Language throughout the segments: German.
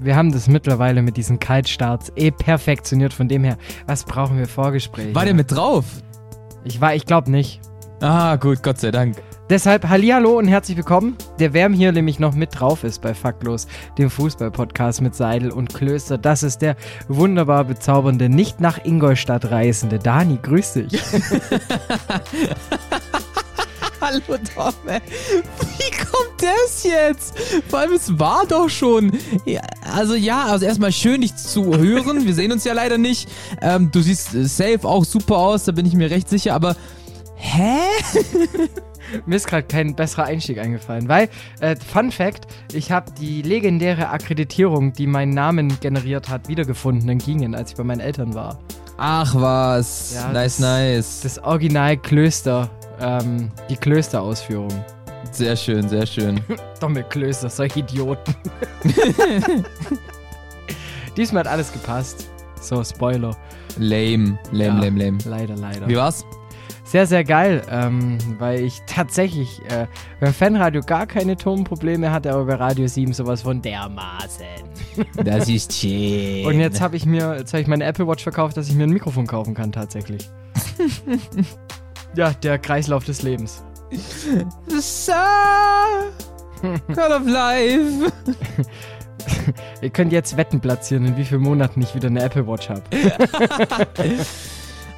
Wir haben das mittlerweile mit diesen Kaltstarts eh perfektioniert. Von dem her, was brauchen wir Vorgespräche? War der mit drauf? Ich war, ich glaube nicht. Ah, gut, Gott sei Dank. Deshalb Hallihallo und herzlich willkommen. Der Wärm hier nämlich noch mit drauf ist bei Faktlos, dem Fußballpodcast mit Seidel und Klöster. Das ist der wunderbar bezaubernde, nicht nach Ingolstadt reisende Dani. Grüß dich. Hallo Tom, ey. Wie kommt das jetzt? Vor allem, es war doch schon. Ja, also ja, also erstmal schön, dich zu hören. Wir sehen uns ja leider nicht. Ähm, du siehst safe auch super aus, da bin ich mir recht sicher, aber. Hä? Mir ist gerade kein besserer Einstieg eingefallen, weil, äh, Fun Fact, ich habe die legendäre Akkreditierung, die meinen Namen generiert hat, wiedergefunden in Gingen, als ich bei meinen Eltern war. Ach was. Ja, nice, das- nice. Das Original Klöster, ähm, die Klösterausführung. Sehr schön, sehr schön. Dumme Klöster, solche Idioten. Diesmal hat alles gepasst. So, Spoiler. Lame, lame, Ja, lame, lame. Leider, leider. Wie war's? Sehr, sehr geil, ähm, weil ich tatsächlich äh, beim Fanradio gar keine Tonprobleme hatte, aber bei Radio 7 sowas von dermaßen. Das ist schön. Und jetzt habe ich mir, jetzt habe ich meine Apple Watch verkauft, dass ich mir ein Mikrofon kaufen kann tatsächlich. Ja, der Kreislauf des Lebens. The God of Life. Ihr könnt jetzt Wetten platzieren, in wie vielen Monaten ich wieder eine Apple Watch habe.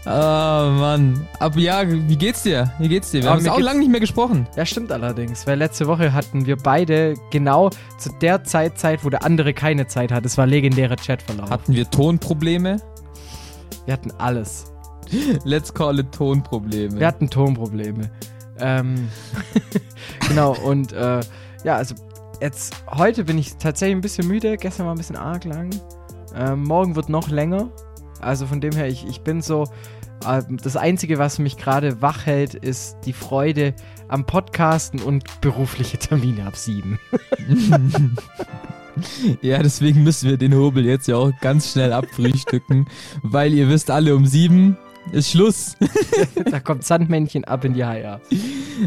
Oh Mann. Aber ja, wie geht's dir? Wie geht's dir? Wir Ah, haben uns auch lange nicht mehr gesprochen. Ja, stimmt allerdings, weil letzte Woche hatten wir beide genau zu der Zeit Zeit, wo der andere keine Zeit hat. Es war legendärer Chatverlauf. Hatten wir Tonprobleme? wir hatten alles. Let's call it Tonprobleme. Wir hatten Tonprobleme. Ähm, genau, und äh, ja, also jetzt, heute bin ich tatsächlich ein bisschen müde, gestern war ein bisschen arg lang. Ähm, morgen wird noch länger. Also von dem her, ich, ich bin so, äh, das Einzige, was mich gerade wach hält, ist die Freude am Podcasten und berufliche Termine ab sieben. Ja, deswegen müssen wir den Hobel jetzt ja auch ganz schnell abfrühstücken, weil ihr wisst alle, um sieben ist Schluss. da kommt Sandmännchen ab in die Haia.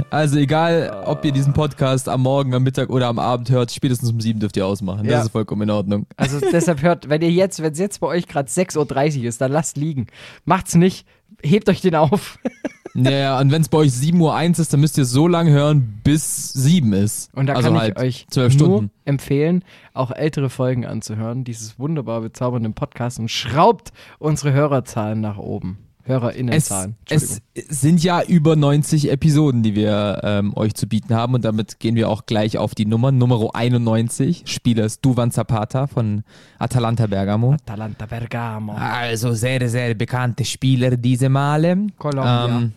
Also egal, ob ihr diesen Podcast am Morgen, am Mittag oder am Abend hört, spätestens um sieben dürft ihr ausmachen. Das Ja. ist vollkommen in Ordnung. Also deshalb hört, wenn ihr jetzt, wenn es jetzt bei euch gerade 6.30 Uhr ist, dann lasst liegen. Macht's nicht, hebt euch den auf. Naja, und wenn es bei euch 7.01 Uhr ist, dann müsst ihr so lange hören, bis sieben ist. Und da also kann halt ich euch zwölf nur Stunden. empfehlen, auch ältere Folgen anzuhören, dieses wunderbar bezaubernde Podcast und schraubt unsere Hörerzahlen nach oben. Es, HörerInnenzahlen. es sind ja über 90 Episoden, die wir ähm, euch zu bieten haben und damit gehen wir auch gleich auf die Nummer. Nummer 91, Spieler ist Duvan Zapata von Atalanta Bergamo. Atalanta Bergamo. Also sehr, sehr bekannte Spieler diese Male. Colombia. Ähm,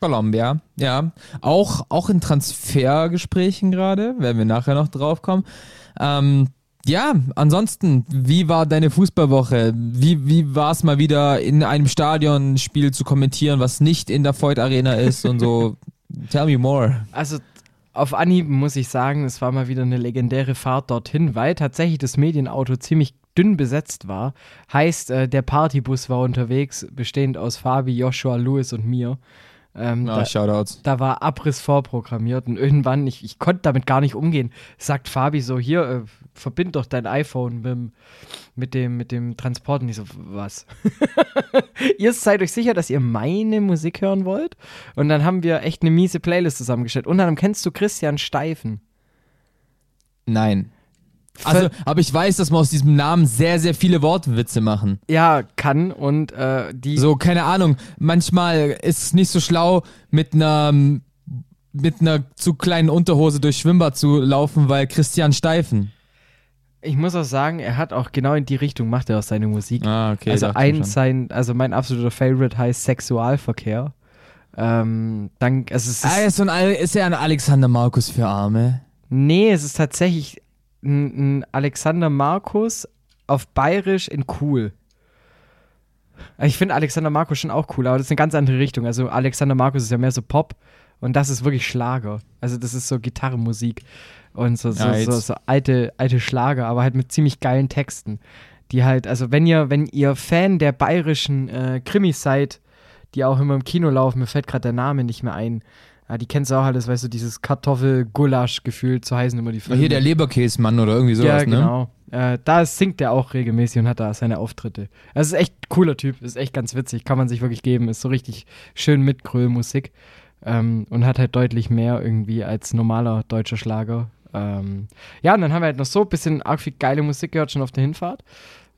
Colombia, ja. Auch, auch in Transfergesprächen gerade, werden wir nachher noch drauf kommen. Ähm, ja, ansonsten, wie war deine Fußballwoche? Wie, wie war es mal wieder in einem Stadion ein Spiel zu kommentieren, was nicht in der Voigt Arena ist und so? Tell me more. Also auf Anhieb muss ich sagen, es war mal wieder eine legendäre Fahrt dorthin, weil tatsächlich das Medienauto ziemlich dünn besetzt war. Heißt, äh, der Partybus war unterwegs, bestehend aus Fabi, Joshua, Louis und mir. Ähm, Ah, da, Shoutouts. da war Abriss vorprogrammiert und irgendwann, ich, ich konnte damit gar nicht umgehen, sagt Fabi so, hier, äh, verbind doch dein iPhone mit, dem- mit, dem, mit dem Transport. Und ich so, was? ihr seid euch sicher, dass ihr meine Musik hören wollt? Und dann haben wir echt eine miese Playlist zusammengestellt. Und dann kennst du Christian Steifen. Nein. Also, aber ich weiß, dass wir aus diesem Namen sehr, sehr viele Wortwitze machen. Ja, kann und äh, die. So, keine Ahnung. Manchmal ist es nicht so schlau, mit einer mit einer zu kleinen Unterhose durch Schwimmbad zu laufen, weil Christian Steifen. Ich muss auch sagen, er hat auch genau in die Richtung macht er auch seine Musik. Ah, okay. also ein sein, also mein absoluter Favorite heißt Sexualverkehr. Ähm, dann, also es ist, Ah, ist, so ein, ist er ein Alexander Markus für Arme? nee, es ist tatsächlich ein, ein Alexander Markus auf Bayerisch in cool. Ich finde Alexander Markus schon auch cool, aber das ist eine ganz andere Richtung. Also Alexander Markus ist ja mehr so Pop und das ist wirklich Schlager. Also das ist so Gitarrenmusik und so, so, Ja, so, so alte, alte Schlager, aber halt mit ziemlich geilen Texten. Die halt, also wenn ihr, wenn ihr Fan der bayerischen äh, Krimis seid, die auch immer im Kino laufen, mir fällt gerade der Name nicht mehr ein. Ja, die kennst du auch alles, weißt du, dieses Kartoffel-Gulasch-Gefühl, so heißen immer die Filme. Hier der Leberkäsemann oder irgendwie sowas, ja, ne? genau. Äh, da singt er auch regelmäßig und hat da seine Auftritte. Also ist echt cooler Typ, ist echt ganz witzig, kann man sich wirklich geben. Ist so richtig schön mit Gröllmusik ähm, und hat halt deutlich mehr irgendwie als normaler deutscher Schlager. Ähm, ja, und dann haben wir halt noch so ein bisschen arg viel geile Musik gehört, schon auf der Hinfahrt.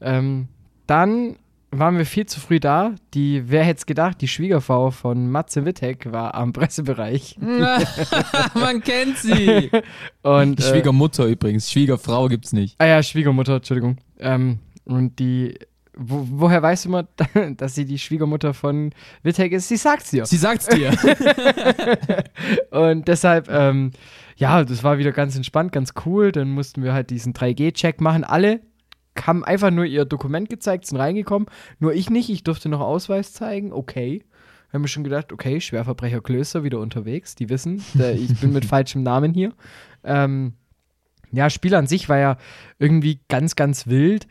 Ähm, dann waren wir viel zu früh da. Die, wer hätte es gedacht, die Schwiegerfrau von Matze Wittek war am Pressebereich. Man kennt sie. Und, Die äh, Schwiegermutter übrigens. Schwiegerfrau gibt's nicht. Ah ja, Schwiegermutter, Entschuldigung. Ähm, und die, wo, woher weißt du mal, dass sie die Schwiegermutter von Wittek ist? Sie sagt's dir. Sie sagt's dir. Und deshalb, ähm, ja, das war wieder ganz entspannt, ganz cool. Dann mussten wir halt diesen 3G-Check machen. Alle haben einfach nur ihr Dokument gezeigt, sind reingekommen. Nur ich nicht, ich durfte noch Ausweis zeigen. Okay. Haben wir schon gedacht, okay, Schwerverbrecher Klöster wieder unterwegs. Die wissen, ich bin mit falschem Namen hier. Ähm, ja, Spiel an sich war ja irgendwie ganz, ganz wild.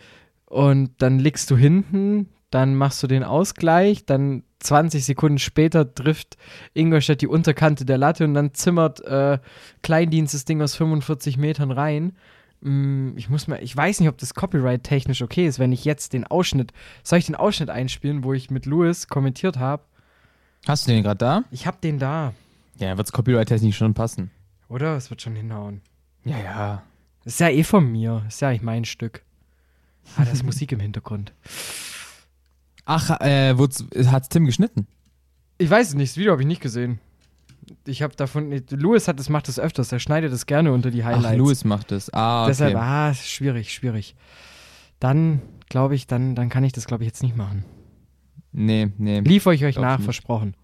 Und dann liegst du hinten, dann machst du den Ausgleich, dann 20 Sekunden später trifft Ingolstadt die Unterkante der Latte und dann zimmert äh, Kleindienst das Ding aus 45 Metern rein. Mm, Ich muss mal, ich weiß nicht, ob das Copyright-technisch okay ist, wenn ich jetzt den Ausschnitt, soll ich den Ausschnitt einspielen, wo ich mit Louis kommentiert habe? Hast du den gerade da? Ich hab den da, Ja, wird's copyright-technisch schon passen. oder? Es wird schon hinhauen. Ja, ja. Ist ja eh von mir, ist ja eigentlich mein Stück. Ah, da ist Musik im Hintergrund. Ach, äh, hat's Tim geschnitten? Ich weiß es nicht, das Video habe ich nicht gesehen. Ich habe davon, Louis hat das, macht das öfters, er schneidet es gerne unter die Highlights. Ach, Louis macht das. Ah, okay. Deshalb, ah, schwierig, schwierig. Dann, glaube ich, dann, dann kann ich das, glaube ich, jetzt nicht machen. Nee, nee. Lief euch euch nach, nicht. versprochen.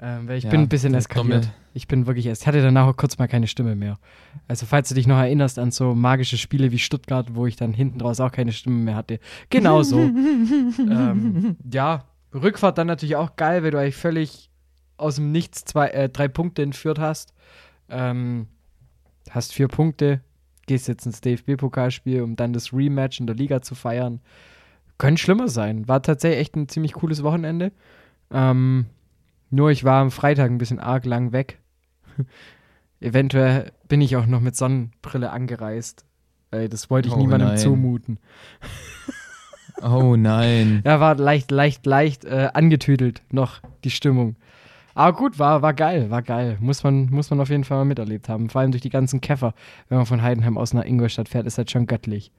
Ähm, weil ich Ja, bin ein bisschen eskaliert. Ich bin wirklich, ich hatte danach auch kurz mal keine Stimme mehr. Also falls du dich noch erinnerst an so magische Spiele wie Stuttgart, wo ich dann hinten draus auch keine Stimme mehr hatte. Genau so. ähm, ja, Rückfahrt dann natürlich auch geil, weil du eigentlich völlig aus dem Nichts zwei, äh, drei Punkte entführt hast. Ähm, hast vier Punkte, gehst jetzt ins DFB-Pokalspiel, um dann das Rematch in der Liga zu feiern. Könnte schlimmer sein. War tatsächlich echt ein ziemlich cooles Wochenende. Ähm, nur ich war am Freitag ein bisschen arg lang weg. Eventuell bin ich auch noch mit Sonnenbrille angereist. Weil das wollte ich Oh niemandem nein. zumuten. Oh nein. Ja, war leicht, leicht, leicht äh, angetüdelt noch die Stimmung. Aber gut, war, war geil, war geil. Muss man, muss man auf jeden Fall mal miterlebt haben. Vor allem durch die ganzen Käfer. Wenn man von Heidenheim aus nach Ingolstadt fährt, ist halt schon göttlich.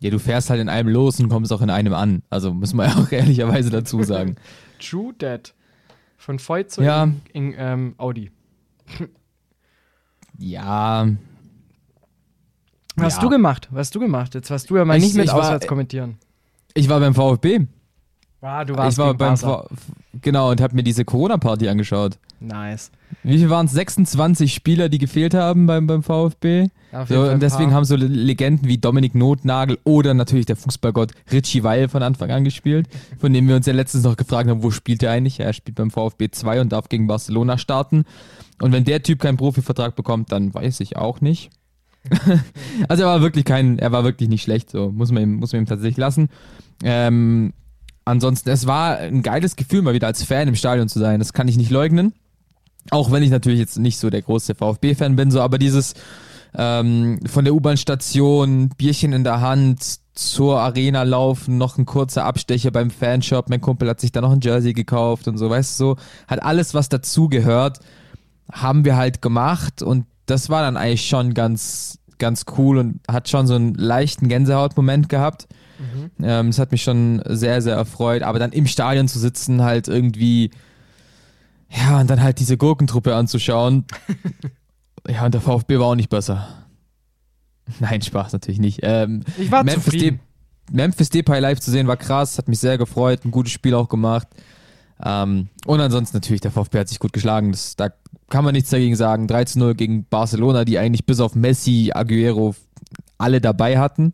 Ja, du fährst halt in einem los und kommst auch in einem an. Also muss man ja auch ehrlicherweise dazu sagen. True Dead. Von Feutzer Ja. in, in ähm, Audi. Ja, Was hast Ja. du gemacht? Was hast du gemacht? Jetzt warst du ja mal Ich- nicht mit ich war- auswärts kommentieren. ich war beim VfB. Ah, du Ich war beim. V genau und habe mir diese Corona-Party angeschaut. Nice. Wie viel waren es? 26 Spieler, die gefehlt haben beim, beim VfB. Ja, So, und deswegen haben so Le- Legenden wie Dominik Notnagel oder natürlich der Fußballgott Richie Weil von Anfang an gespielt, von dem wir uns ja letztens noch gefragt haben, wo spielt er eigentlich? Ja, er spielt beim VfB 2 und darf gegen Barcelona starten. Und wenn der Typ keinen Profivertrag bekommt, dann weiß ich auch nicht. also er war wirklich kein, er war wirklich nicht schlecht, so muss man ihm, muss man ihm tatsächlich lassen. Ähm, ansonsten, es war ein geiles Gefühl, mal wieder als Fan im Stadion zu sein. Das kann ich nicht leugnen. Auch wenn ich natürlich jetzt nicht so der große VfB-Fan bin, so, aber dieses ähm, von der U-Bahn-Station, Bierchen in der Hand, zur Arena laufen, noch ein kurzer Abstecher beim Fanshop, mein Kumpel hat sich da noch ein Jersey gekauft und so, weißt du, so, hat alles, was dazugehört, haben wir halt gemacht und das war dann eigentlich schon ganz, ganz cool und hat schon so einen leichten Gänsehautmoment gehabt. Ähm, es hat mich schon sehr, sehr erfreut, aber dann im Stadion zu sitzen, halt irgendwie, ja, und dann halt diese Gurkentruppe anzuschauen. ja, und der VfB war auch nicht besser. Nein, Spaß natürlich nicht. Ähm, Ich war Memphis, zufrieden. De Memphis Depay live zu sehen war krass, hat mich sehr gefreut, ein gutes Spiel auch gemacht. Ähm, und ansonsten natürlich, der VfB hat sich gut geschlagen. Das, da kann man nichts dagegen sagen. 3 zu 0 gegen Barcelona, die eigentlich bis auf Messi, Aguero alle dabei hatten.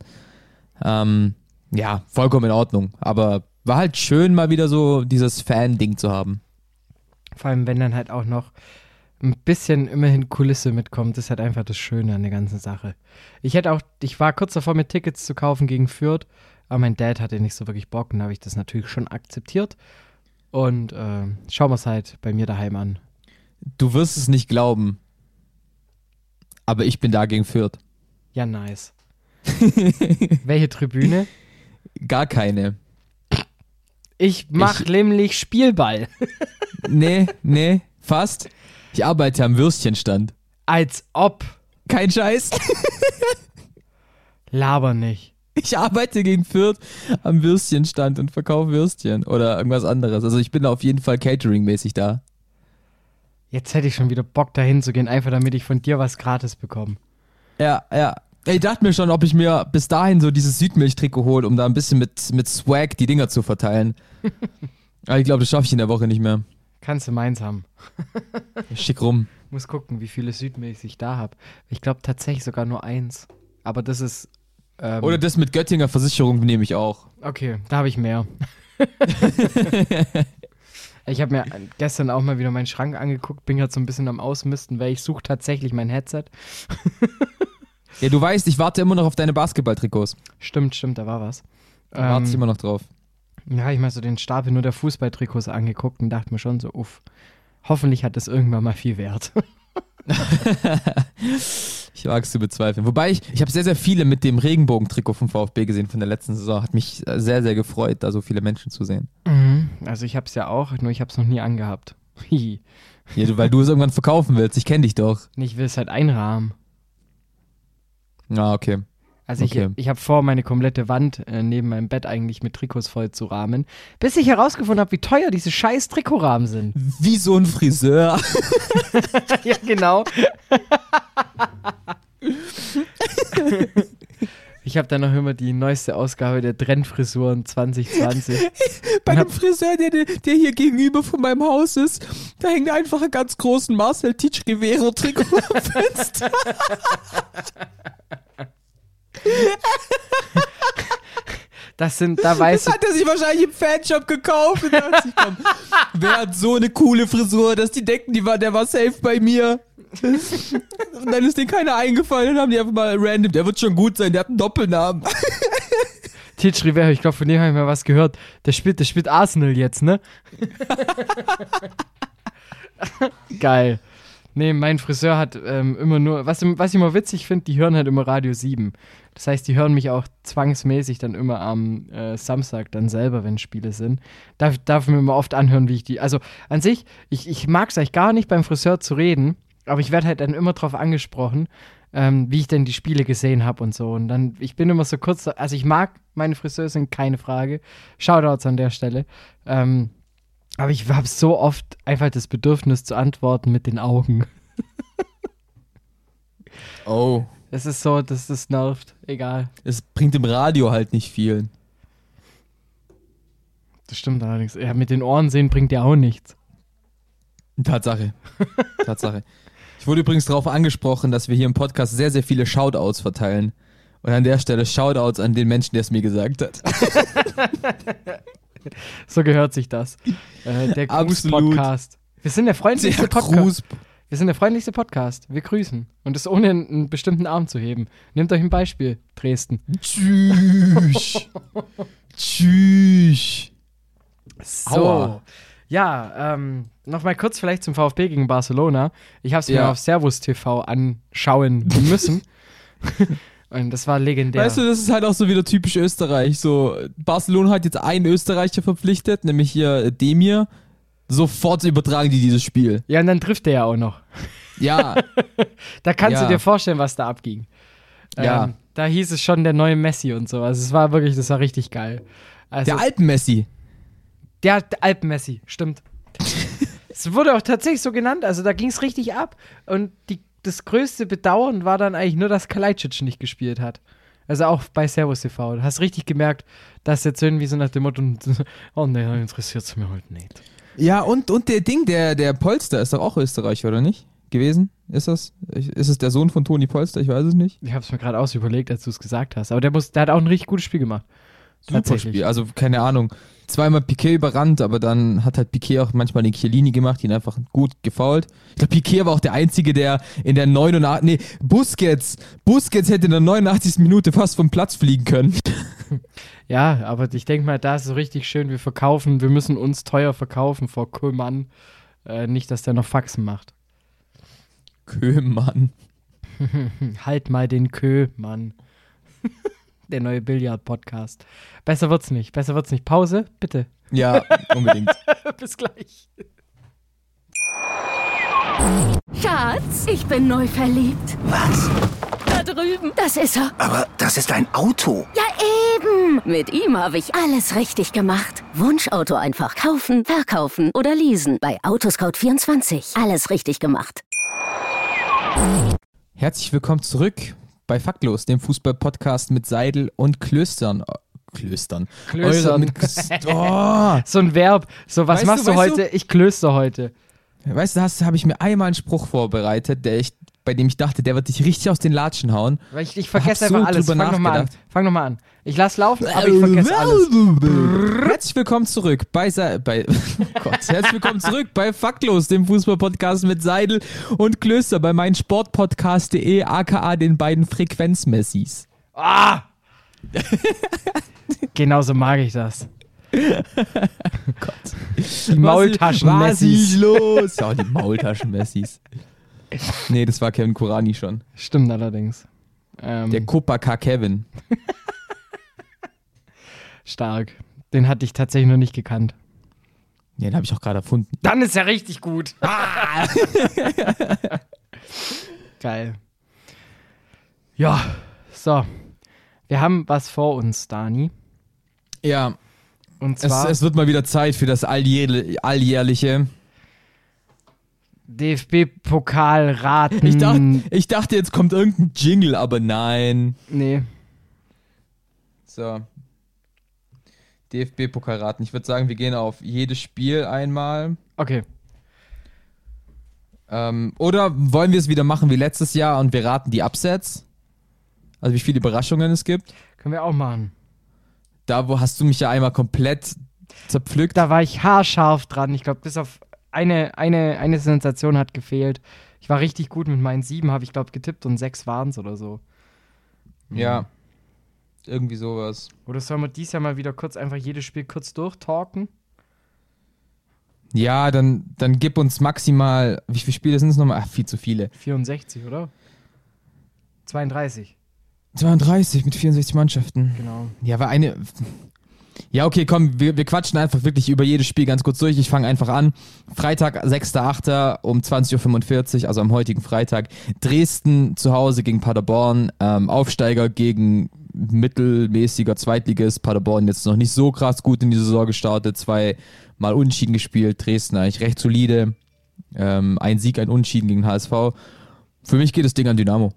Ähm, ja, vollkommen in Ordnung. Aber War halt schön, mal wieder so dieses Fan-Ding zu haben. Vor allem, wenn dann halt auch noch ein bisschen immerhin Kulisse mitkommt, ist halt einfach das Schöne an der ganzen Sache. Ich hätte auch, ich war kurz davor, mir Tickets zu kaufen gegen Fürth, aber mein Dad hatte nicht so wirklich Bock und da habe ich das natürlich schon akzeptiert. Und äh, schauen wir es halt bei mir daheim an. Du wirst es nicht glauben. Aber ich bin da gegen Fürth. Ja, nice. Welche Tribüne? Gar keine. Ich mach Ich- nämlich Spielball. Nee, nee, fast. Ich arbeite am Würstchenstand. Als ob. Kein Scheiß. Laber nicht. Ich arbeite gegen Fürth am Würstchenstand und verkaufe Würstchen oder irgendwas anderes. Also ich bin da auf jeden Fall Catering-mäßig da. Jetzt hätte ich schon wieder Bock dahin zu gehen, einfach damit ich von dir was gratis bekomme. Ja, ja. Ich dachte mir schon, ob ich mir bis dahin so dieses Südmilch-Trikot hole, um da ein bisschen mit, mit Swag die Dinger zu verteilen. Aber ich glaube, das schaffe ich in der Woche nicht mehr. Kannst du meins haben. Schick rum. Muss gucken, wie viele Südmilch ich da habe. Ich glaube tatsächlich sogar nur eins. Aber das ist. Ähm, Oder das mit Göttinger Versicherung nehme ich auch. okay, da habe ich mehr. ich habe mir gestern auch mal wieder meinen Schrank angeguckt, bin gerade so ein bisschen am Ausmisten, weil ich suche tatsächlich mein Headset. Ja, du weißt, ich warte immer noch auf deine Basketball-Trikots. Stimmt, stimmt, da war was. Da warte ich Ähm, immer noch drauf. Ja, ich mal so den Stapel nur der Fußballtrikots angeguckt und dachte mir schon so, uff, hoffentlich hat das irgendwann mal viel Wert. Ich wage es zu bezweifeln. Wobei ich, ich habe sehr, sehr viele mit dem Regenbogentrikot vom VfB gesehen von der letzten Saison. Hat mich sehr, sehr gefreut, da so viele Menschen zu sehen. Mhm. Also ich habe es ja auch, nur ich habe es noch nie angehabt. Hihi. Ja, weil du es irgendwann verkaufen willst. Ich kenne dich doch. ich will es halt einrahmen. Ah, okay. Also Okay. ich, ich habe vor, meine komplette Wand äh, neben meinem Bett eigentlich mit Trikots voll zu rahmen, bis ich herausgefunden habe, wie teuer diese scheiß Trikotrahmen sind. Wie so ein Friseur. ja, genau. ich habe dann noch immer die neueste Ausgabe der Trendfrisuren 2020. Bei dem Friseur, der, der hier gegenüber von meinem Haus ist, da hängt einfach einen ganz großen Marcel Titsch Rivero Trikot am Fenster. Das sind, da weiß Das hat er sich wahrscheinlich im Fanshop gekauft. Und dachte sich, komm, wer hat so eine coole Frisur, dass die denken, die war, der war safe bei mir. Und dann ist denen keiner eingefallen und haben die einfach mal random, der wird schon gut sein, der hat einen Doppelnamen. Titch Rivero, ich glaube, von dem habe ich mal was gehört. Der spielt, der spielt Arsenal jetzt, ne? Geil. Nee, mein Friseur hat ähm, immer nur, was, was ich immer witzig finde, die hören halt immer Radio 7. Das heißt, die hören mich auch zwangsmäßig dann immer am äh, Samstag dann selber, wenn Spiele sind. Darf, darf mir immer oft anhören, wie ich die. Also an sich, ich, ich mag es eigentlich gar nicht beim Friseur zu reden, aber ich werde halt dann immer drauf angesprochen, ähm, wie ich denn die Spiele gesehen habe und so. Und dann, ich bin immer so kurz, also ich mag meine Friseurin, keine Frage. Shoutouts an der Stelle. Ähm, aber ich habe so oft einfach das Bedürfnis zu antworten mit den Augen. Oh. Es ist so, dass das nervt. Egal. Es bringt im Radio halt nicht viel. Das stimmt allerdings. Ja, mit den Ohren sehen bringt ja auch nichts. Tatsache. Tatsache. Ich wurde übrigens darauf angesprochen, dass wir hier im Podcast sehr, sehr viele Shoutouts verteilen. Und an der Stelle Shoutouts an den Menschen, der es mir gesagt hat. So gehört sich das. Äh, der. Gruß-Podcast. Wir sind der freundlichste Podcast. Wir sind der freundlichste Podcast. Wir grüßen. Und das ohne einen, einen bestimmten Arm zu heben. Nehmt euch ein Beispiel, Dresden. Tschüss. Tschüss. So. Aua. Ja, ähm, nochmal kurz vielleicht zum VfB gegen Barcelona. Ich habe es mir Ja. auf Servus TV anschauen müssen. Und das war legendär. Weißt du, das ist halt auch so wieder typisch Österreich. So, Barcelona hat jetzt einen Österreicher verpflichtet, nämlich hier äh, Demir. Sofort übertragen die dieses Spiel. ja, und dann trifft der ja auch noch. Ja, Da kannst Ja. du dir vorstellen, was da abging. Ja. Ähm, da hieß es schon der neue Messi und so. Also es war wirklich, das war richtig geil. Also, der Alpen-Messi. Der, der Alpen-Messi, stimmt. es wurde auch tatsächlich so genannt, also da ging es richtig ab. Und die, das größte Bedauern war dann eigentlich nur, dass Kalajdzic nicht gespielt hat. Also auch bei Servus TV. Du hast richtig gemerkt, dass jetzt irgendwie so nach dem Motto, oh ne, interessiert es mir halt nicht. Ja, und, und der Ding, der, der Polster ist doch auch Österreicher, oder nicht? Gewesen? Ist das? Ist es der Sohn von Toni Polster? Ich weiß es nicht. Ich habe es mir gerade aus überlegt, als du es gesagt hast. Aber der, muss, der hat auch ein richtig gutes Spiel gemacht. Super. Spiel. Also keine Ahnung. Zweimal Piquet überrannt, aber dann hat halt Piquet auch manchmal den Chiellini gemacht, ihn einfach gut gefault. Ich glaube, Piquet war auch der Einzige, der in der 89. Nee, Busquets. Busquets hätte in der 89. Minute fast vom Platz fliegen können. Ja, aber ich denke mal, da ist es so richtig schön. Wir verkaufen, wir müssen uns teuer verkaufen vor Köhlmann. Äh, nicht, dass der noch Faxen macht. Köhmann. Halt mal den Kö, Mann. Der neue Billard-Podcast. Besser wird's nicht. Besser wird's nicht. Pause, bitte. Ja, unbedingt. Bis gleich. Schatz, ich bin neu verliebt. Was? Da drüben. Das ist er. Aber das ist ein Auto. Ja, eben. Mit ihm habe ich alles richtig gemacht. Wunschauto einfach kaufen, verkaufen oder leasen. Bei Autoscout24. Alles richtig gemacht. Herzlich willkommen zurück bei Faktlos, dem Fußball-Podcast mit Seidel und Klöstern. Klöstern. Klöstern. Eure mit, oh, So ein Verb. So, was Weißt machst du, du, heute? Ich klöster heute. Weißt du, hast habe ich mir einmal einen Spruch vorbereitet, der ich, bei dem ich dachte, der wird dich richtig aus den Latschen hauen. Weil ich, ich vergesse Hab so einfach alles. drüber Fang nochmal an. Fang nochmal an. Ich lass laufen, aber ich vergesse alles. Herzlich willkommen zurück bei, Se bei oh Gott, herzlich willkommen zurück bei Faktlos, dem Fußball-Podcast mit Seidel und Klöster bei meinen Sportpodcast.de, aka den beiden Frequenzmessis. Ah! Genauso mag ich das. Die Maultaschen-Messis. Was ist los? Ja, die Maultaschen-Messis. Nee, das war Kevin Kurani schon. Stimmt allerdings. Ähm, Der Kopaka Kevin. stark. Den hatte ich tatsächlich noch nicht gekannt. Ja, den habe ich auch gerade erfunden. Dann ist er richtig gut. Geil. Ja, so. Wir haben was vor uns, Dani. Ja, Und es, zwar es wird mal wieder Zeit für das alljährli- alljährliche. DFB-Pokal-Raten. Ich dachte, ich dachte, jetzt kommt irgendein Jingle, aber nein. Nee. So. DFB-Pokalraten. Ich würde sagen, wir gehen auf jedes Spiel einmal. Okay. Ähm, oder wollen wir es wieder machen wie letztes Jahr und wir raten die Upsets? Also wie viele Überraschungen es gibt. Können wir auch machen. Da wo hast du mich ja einmal komplett zerpflückt. Da war ich haarscharf dran. Ich glaube, bis auf eine, eine, eine Sensation hat gefehlt. Ich war richtig gut mit meinen sieben, habe ich glaube getippt und sechs waren es oder so. Ja. Irgendwie sowas. Oder sollen wir dies Jahr mal wieder kurz einfach jedes Spiel kurz durchtalken? Ja, dann, dann gib uns maximal. Wie viele Spiele sind es nochmal? Ach, viel zu viele. 64, oder? 32, 32 mit 64 Mannschaften. genau. Ja, war eine. Ja, okay, komm, wir, wir quatschen einfach wirklich über jedes Spiel ganz kurz durch. Ich fange einfach an. Freitag, 6.8. um 20.45 Uhr, also am heutigen Freitag. Dresden zu Hause gegen Paderborn. Ähm, Aufsteiger gegen mittelmäßiger Zweitligist. Paderborn jetzt noch nicht so krass gut in die Saison gestartet. Zwei Mal Unentschieden gespielt. Dresden eigentlich recht solide. Ähm, ein Sieg, ein Unentschieden gegen HSV. Für mich geht das Ding an Dynamo.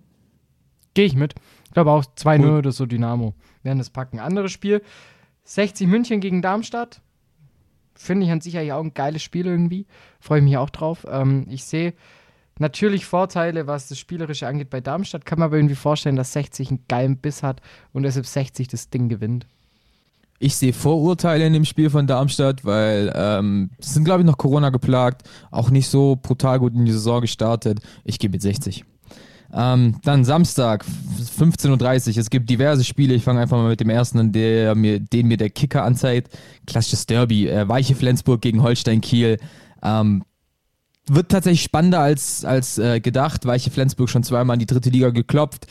Gehe ich mit. Ich glaube auch 2-0 Cool. oder so Dynamo. Werden das packen. Anderes Spiel. 60 München gegen Darmstadt. Finde ich an sich eigentlich auch ein geiles Spiel irgendwie. Freue ich mich auch drauf. Ähm, ich sehe natürlich Vorteile, was das Spielerische angeht bei Darmstadt. Kann man aber irgendwie vorstellen, dass 60 einen geilen Biss hat und deshalb 60 das Ding gewinnt. Ich sehe Vorurteile in dem Spiel von Darmstadt, weil ähm, sind, glaube ich, noch Corona geplagt, auch nicht so brutal gut in die Saison gestartet. Ich gehe mit 60. Ähm, dann Samstag, 15.30 Uhr. Es gibt diverse Spiele. Ich fange einfach mal mit dem ersten an, der mir, den mir der Kicker anzeigt. Klassisches Derby. Äh, Weiche Flensburg gegen Holstein Kiel. Ähm, wird tatsächlich spannender als, als äh, gedacht. Weiche Flensburg schon zweimal in die dritte Liga geklopft.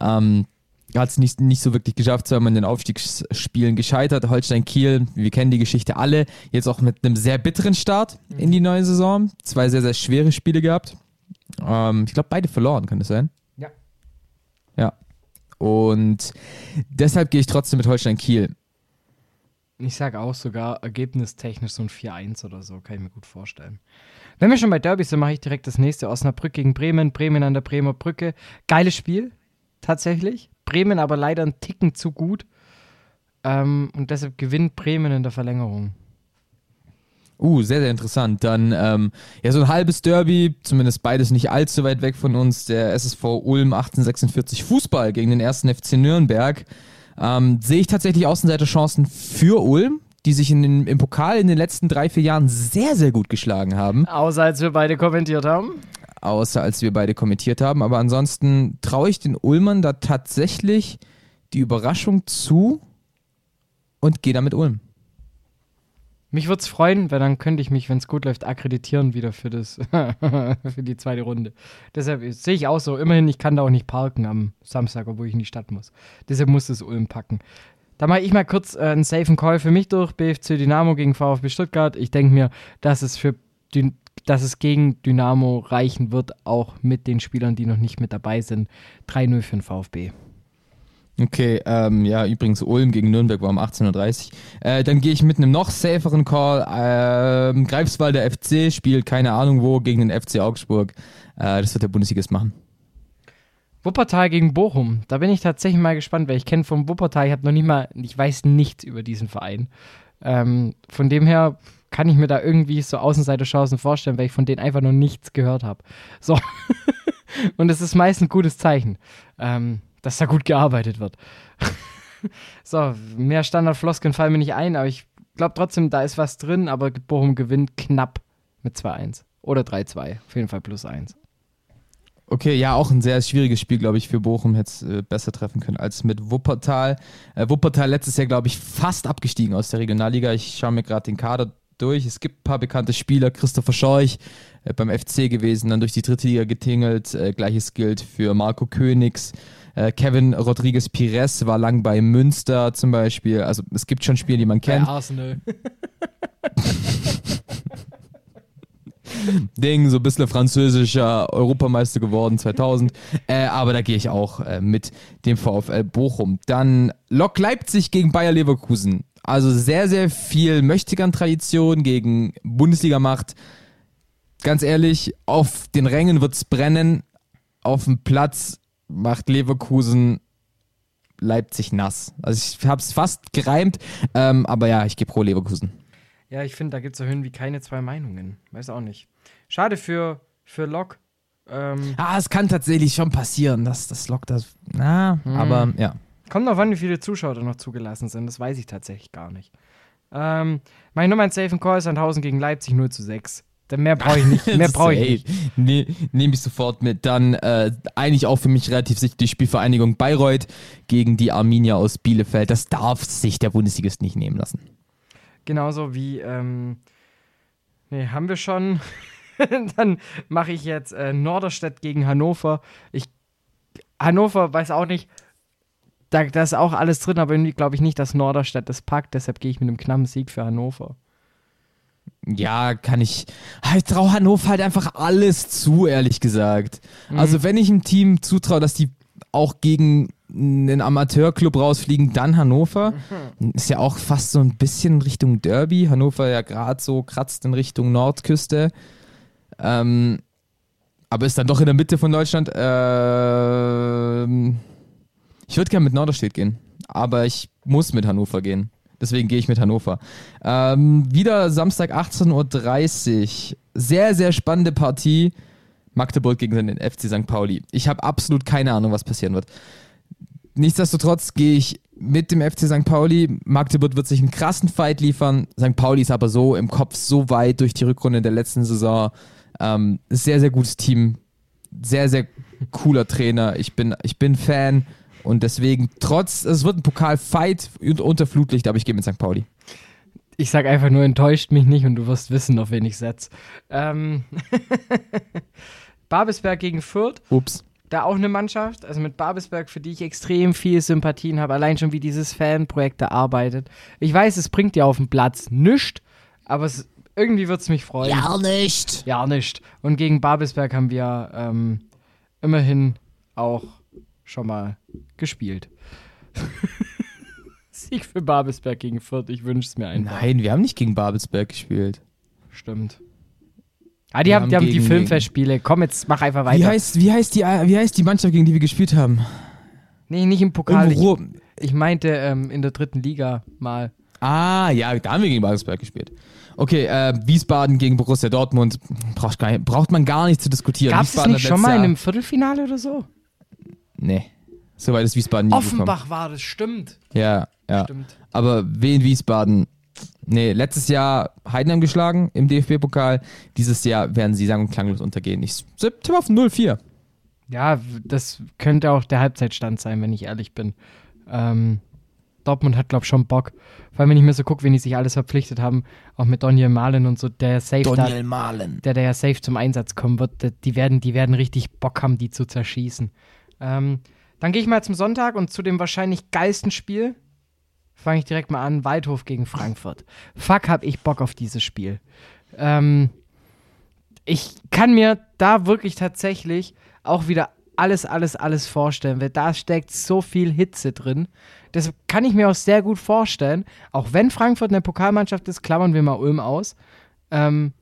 Ähm, hat es nicht, nicht so wirklich geschafft, zweimal in den Aufstiegsspielen gescheitert. Holstein Kiel, wir kennen die Geschichte alle, jetzt auch mit einem sehr bitteren Start in die neue Saison. Zwei sehr, sehr schwere Spiele gehabt. Ähm, ich glaube, beide verloren, kann das sein? Ja. Ja. Und deshalb gehe ich trotzdem mit Holstein Kiel. Ich sage auch sogar ergebnistechnisch so ein 4-1 oder so, kann ich mir gut vorstellen. Wenn wir schon bei Derbys sind, mache ich direkt das nächste. Osnabrück gegen Bremen, Bremen an der Bremer Brücke. Geiles Spiel, tatsächlich. Bremen aber leider einen Ticken zu gut. Ähm, und deshalb gewinnt Bremen in der Verlängerung. Uh, sehr, sehr interessant. Dann, ähm, ja, so ein halbes Derby, zumindest beides nicht allzu weit weg von uns. Der SSV Ulm 1846 Fußball gegen den ersten FC Nürnberg. ähm, sehe ich tatsächlich Außenseiterchancen für Ulm, die sich in den, im Pokal in den letzten drei, vier Jahren sehr, sehr gut geschlagen haben. Außer als wir beide kommentiert haben. Außer als wir beide kommentiert haben. Aber ansonsten traue ich den Ulmern da tatsächlich die Überraschung zu und gehe damit Ulm. Mich würde es freuen, weil dann könnte ich mich, wenn es gut läuft, akkreditieren wieder für das für die zweite Runde. Deshalb sehe ich auch so. Immerhin, ich kann da auch nicht parken am Samstag, obwohl ich in die Stadt muss. Deshalb muss es Ulm packen. Da mache ich mal kurz äh, einen safen Call für mich durch. BFC Dynamo gegen VfB Stuttgart. Ich denke mir, dass es für Dyn dass es gegen Dynamo reichen wird, auch mit den Spielern, die noch nicht mit dabei sind. 3-0 für den VfB. Okay, ähm, ja, übrigens Ulm gegen Nürnberg war um 18.30 Uhr. Äh, dann gehe ich mit einem noch saferen Call. Ähm, Greifswalder FC spielt keine Ahnung wo gegen den FC Augsburg. Äh, das wird der Bundesligist machen. Wuppertal gegen Bochum. Da bin ich tatsächlich mal gespannt, weil ich kenne vom Wuppertal, ich habe noch nicht mal, ich weiß nichts über diesen Verein. Ähm, von dem her kann ich mir da irgendwie so Außenseiterchancen vorstellen, weil ich von denen einfach noch nichts gehört habe. So. Und es ist meist ein gutes Zeichen, ähm, dass da gut gearbeitet wird. so, mehr Standardfloskeln fallen mir nicht ein, aber ich glaube trotzdem, da ist was drin, aber Bochum gewinnt knapp mit 2-1. Oder 3-2. Auf jeden Fall plus 1. Okay, ja, auch ein sehr schwieriges Spiel, glaube ich, für Bochum hätte es äh, besser treffen können als mit Wuppertal. Äh, Wuppertal letztes Jahr, glaube ich, fast abgestiegen aus der Regionalliga. Ich schaue mir gerade den Kader durch. Es gibt ein paar bekannte Spieler. Christopher Scheuch äh, beim FC gewesen, dann durch die dritte Liga getingelt. Äh, Gleiches gilt für Marco Königs. Äh, Kevin Rodriguez Pires war lang bei Münster zum Beispiel. Also es gibt schon Spiele, die man kennt. Bei Arsenal. Ding, so ein bisschen französischer Europameister geworden 2000. Äh, aber da gehe ich auch äh, mit dem VfL Bochum. Dann Lok Leipzig gegen Bayer Leverkusen. Also sehr, sehr viel Möchtegern-Tradition gegen Bundesliga-Macht. Ganz ehrlich, auf den Rängen wird es brennen. Auf dem Platz macht Leverkusen Leipzig nass. Also ich habe es fast gereimt, ähm, aber ja, ich gehe pro Leverkusen. Ja, ich finde, da gibt es so Höhen wie keine zwei Meinungen. Weiß auch nicht. Schade für, für Lok. Ähm, Ah, es kann tatsächlich schon passieren, dass das Lok das. Na, aber ja. kommt noch an, wie viele Zuschauer da noch zugelassen sind. Das weiß ich tatsächlich gar nicht. Ähm, mach ich nur mein Safe Call Sandhausen gegen Leipzig 0 zu 6. Mehr brauche ich nicht. Mehr brauche ich nicht. Nee, Nehme ich sofort mit. Dann äh, eigentlich auch für mich relativ sicher die Spielvereinigung Bayreuth gegen die Arminia aus Bielefeld. Das darf sich der Bundesligist nicht nehmen lassen. Genauso wie, ähm, nee, haben wir schon. Dann mache ich jetzt äh, Norderstedt gegen Hannover. Ich, Hannover weiß auch nicht, da, da ist auch alles drin, aber irgendwie glaube ich nicht, dass Norderstedt das packt. Deshalb gehe ich mit einem knappen Sieg für Hannover. Ja, kann ich. Ich traue Hannover halt einfach alles zu, ehrlich gesagt. Also, wenn ich einem Team zutraue, dass die auch gegen einen Amateurclub rausfliegen, dann Hannover. Ist ja auch fast so ein bisschen Richtung Derby. Hannover ja gerade so kratzt in Richtung Nordküste. Ähm, aber ist dann doch in der Mitte von Deutschland. Ähm, ich würde gerne mit Norderstedt gehen, aber ich muss mit Hannover gehen. Deswegen gehe ich mit Hannover. Ähm, wieder Samstag 18.30 Uhr. Sehr, sehr spannende Partie. Magdeburg gegen den FC St. Pauli. Ich habe absolut keine Ahnung, was passieren wird. Nichtsdestotrotz gehe ich mit dem FC St. Pauli. Magdeburg wird sich einen krassen Fight liefern. St. Pauli ist aber so im Kopf so weit durch die Rückrunde der letzten Saison. Ähm, sehr, sehr gutes Team. Sehr, sehr cooler Trainer. Ich bin, ich bin Fan. Und deswegen, trotz, es wird ein Pokal-Fight und unter Flutlicht, aber ich gehe mit St. Pauli. Ich sag einfach nur, enttäuscht mich nicht und du wirst wissen, auf wen ich setze. Ähm Babelsberg gegen Fürth. Ups. da auch eine Mannschaft, also mit Babelsberg, für die ich extrem viel Sympathien habe, allein schon wie dieses Fanprojekt da arbeitet. Ich weiß, es bringt dir auf den Platz nichts, aber es, irgendwie wird es mich freuen. Ja, nicht. Ja, nicht. Und gegen Babelsberg haben wir ähm, immerhin auch schon mal gespielt. Sieg für Babelsberg gegen Fürth, ich wünsche es mir einfach. Nein, wir haben nicht gegen Babelsberg gespielt. Stimmt. Ah, die Wir haben, haben die, haben die Filmfestspiele. Komm, jetzt mach einfach weiter. Wie heißt, wie, heißt die, wie heißt die Mannschaft, gegen die wir gespielt haben? nee, nicht im Pokal. Ich, ich meinte ähm, in der dritten Liga mal. Ah, ja, da haben wir gegen Babelsberg gespielt. Okay, äh, Wiesbaden gegen Borussia Dortmund. Braucht, gar, braucht man gar nicht zu diskutieren. Gab es nicht schon mal in einem Viertelfinale oder so? Nee. Soweit ist Wiesbaden nie gekommen. Offenbach war das, stimmt. Ja, ja. Stimmt. Aber Wien Wiesbaden, nee, letztes Jahr Heidenheim geschlagen im DFB-Pokal. Dieses Jahr werden sie sagen und klanglos untergehen. Ich tippe auf 0-4. Ja, das könnte auch der Halbzeitstand sein, wenn ich ehrlich bin. Ähm, Dortmund hat, glaube ich, schon Bock. Vor allem, wenn ich mir so gucke, wen die sich alles verpflichtet haben, auch mit Daniel Malen und so, der safe da, Malen. der, der ja safe zum Einsatz kommen wird, die werden, die werden richtig Bock haben, die zu zerschießen. Ähm, dann gehe ich mal zum Sonntag und zu dem wahrscheinlich geilsten Spiel. Fange ich direkt mal an, Waldhof gegen Frankfurt. Fuck, hab ich Bock auf dieses Spiel. Ähm, ich kann mir da wirklich tatsächlich auch wieder alles, alles, alles vorstellen, weil da steckt so viel Hitze drin. Das kann ich mir auch sehr gut vorstellen. Auch wenn Frankfurt eine Pokalmannschaft ist, klammern wir mal Ulm aus. Ähm,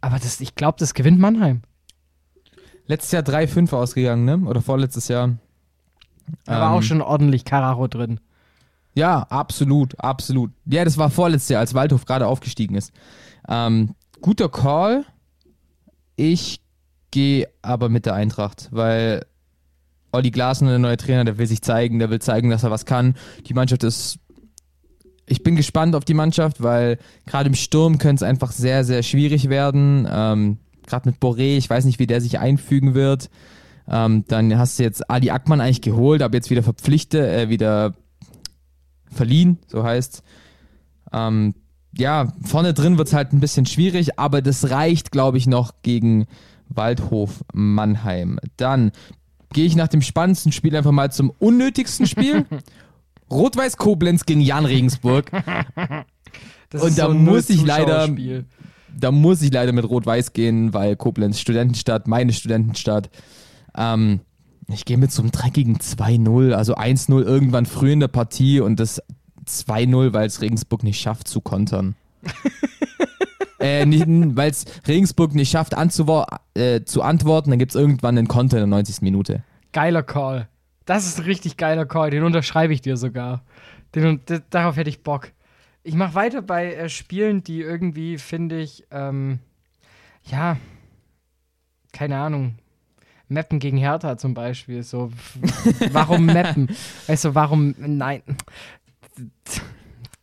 aber das, ich glaube, das gewinnt Mannheim. Letztes Jahr 3-5 ausgegangen, ne? Oder vorletztes Jahr. Da war Ähm, auch schon ordentlich Karacho drin. Ja, absolut, absolut. Ja, das war vorletztes Jahr, als Waldhof gerade aufgestiegen ist. Ähm, guter Call. Ich gehe aber mit der Eintracht, weil Olli Glasner, der neue Trainer, der will sich zeigen, der will zeigen, dass er was kann. Die Mannschaft ist. Ich bin gespannt auf die Mannschaft, weil gerade im Sturm könnte es einfach sehr, sehr schwierig werden. Ähm, gerade mit Boré, ich weiß nicht, wie der sich einfügen wird. Ähm, dann hast du jetzt Ali Ackmann eigentlich geholt, aber jetzt wieder verpflichtet, äh, wieder verliehen, so heißt. Ähm, ja, vorne drin wird es halt ein bisschen schwierig, aber das reicht, glaube ich, noch gegen Waldhof Mannheim. Dann gehe ich nach dem spannendsten Spiel einfach mal zum unnötigsten Spiel. Rot-Weiß Koblenz gegen Jan Regensburg. Das Und da ein muss ich leider-. Da muss ich leider mit Rot-Weiß gehen, weil Koblenz Studentenstadt, meine Studentenstadt. Ähm, ich gehe mit so einem dreckigen 2-0, also 1-0 irgendwann früh in der Partie und das 2-0, weil es Regensburg nicht schafft zu kontern. äh, weil es Regensburg nicht schafft äh, zu antworten, dann gibt es irgendwann einen Konter in der 90. Minute. Geiler Call. Das ist ein richtig geiler Call. Den unterschreibe ich dir sogar. Den, darauf hätte ich Bock. Ich mache weiter bei äh, Spielen, die irgendwie, finde ich, ähm, ja, keine Ahnung. Mappen gegen Hertha zum Beispiel. So, warum Mappen? Weißt du, warum? Nein.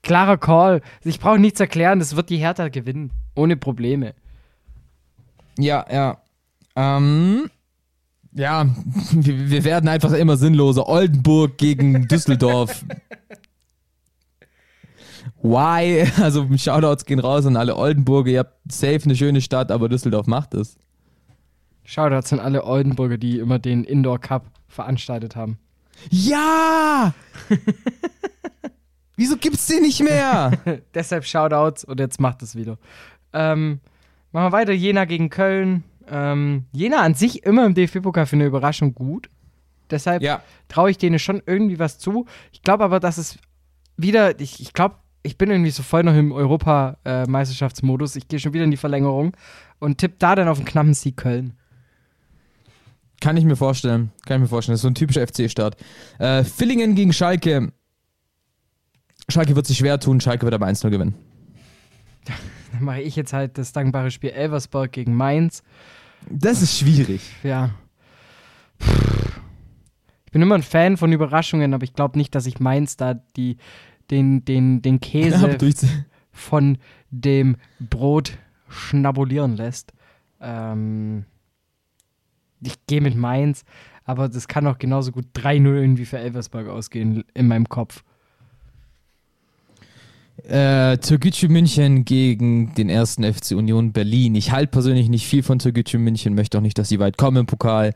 Klarer Call. Ich brauche nichts erklären. Das wird die Hertha gewinnen. Ohne Probleme. Ja, ja. Ähm, ja, wir, wir werden einfach immer sinnloser. Oldenburg gegen Düsseldorf. Why? Also Shoutouts gehen raus an alle Oldenburger. Ihr habt safe eine schöne Stadt, aber Düsseldorf macht es. Shoutouts an alle Oldenburger, die immer den Indoor Cup veranstaltet haben. Ja! Wieso gibt's den nicht mehr? Deshalb Shoutouts und jetzt macht es wieder. Ähm, machen wir weiter. Jena gegen Köln. Ähm, Jena an sich immer im DFB-Pokal für eine Überraschung gut. Deshalb Ja. traue ich denen schon irgendwie was zu. Ich glaube aber, dass es wieder, ich, ich glaube, ich bin irgendwie so voll noch im Europameisterschaftsmodus. Ich gehe schon wieder in die Verlängerung und tippe da dann auf einen knappen Sieg Köln. Kann ich mir vorstellen. Kann ich mir vorstellen. Das ist so ein typischer FC-Start. Äh, Villingen gegen Schalke. Schalke wird sich schwer tun, Schalke wird aber 1-0 gewinnen. Dann mache ich jetzt halt das dankbare Spiel Elversberg gegen Mainz. Das ist schwierig. Ja. Ich bin immer ein Fan von Überraschungen, aber ich glaube nicht, dass ich Mainz da die, den, den, den Käse von dem Brot schnabulieren lässt. Ähm, ich gehe mit Mainz, aber das kann auch genauso gut 3-0 irgendwie für Elversberg ausgehen in meinem Kopf. Äh, Türkgücü München gegen den ersten FC Union Berlin. Ich halte persönlich nicht viel von Türkgücü München, möchte auch nicht, dass sie weit kommen im Pokal.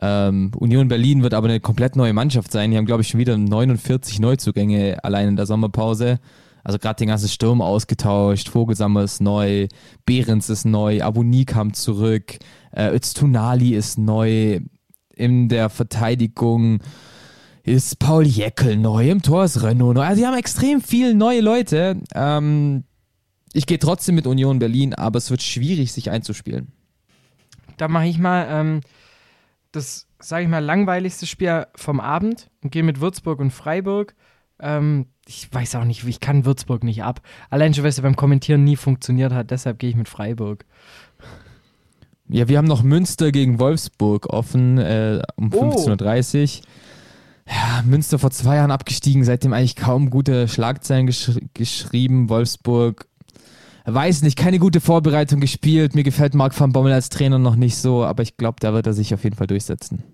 Ähm, Union Berlin wird aber eine komplett neue Mannschaft sein. Die haben, glaube ich, schon wieder 49 Neuzugänge allein in der Sommerpause. Also gerade den ganzen Sturm ausgetauscht. Vogelsammer ist neu, Behrens ist neu, Abuni kam zurück, äh, Öztunali ist neu. In der Verteidigung ist Paul Jäckel neu, im Tor ist Renault neu. Also die haben extrem viele neue Leute. Ähm, ich gehe trotzdem mit Union Berlin, aber es wird schwierig, sich einzuspielen. Da mache ich mal ähm, das, sage ich mal, langweiligste Spiel vom Abend und gehe mit Würzburg und Freiburg. Ähm, ich weiß auch nicht, ich kann Würzburg nicht ab. Allein schon, weil es beim Kommentieren nie funktioniert hat, deshalb gehe ich mit Freiburg. Ja, wir haben noch Münster gegen Wolfsburg offen äh, um Oh. 15.30 Uhr. Ja, Münster vor zwei Jahren abgestiegen, seitdem eigentlich kaum gute Schlagzeilen gesch geschrieben. Wolfsburg, weiß nicht, keine gute Vorbereitung gespielt. Mir gefällt Marc van Bommel als Trainer noch nicht so, aber ich glaube, da wird er sich auf jeden Fall durchsetzen.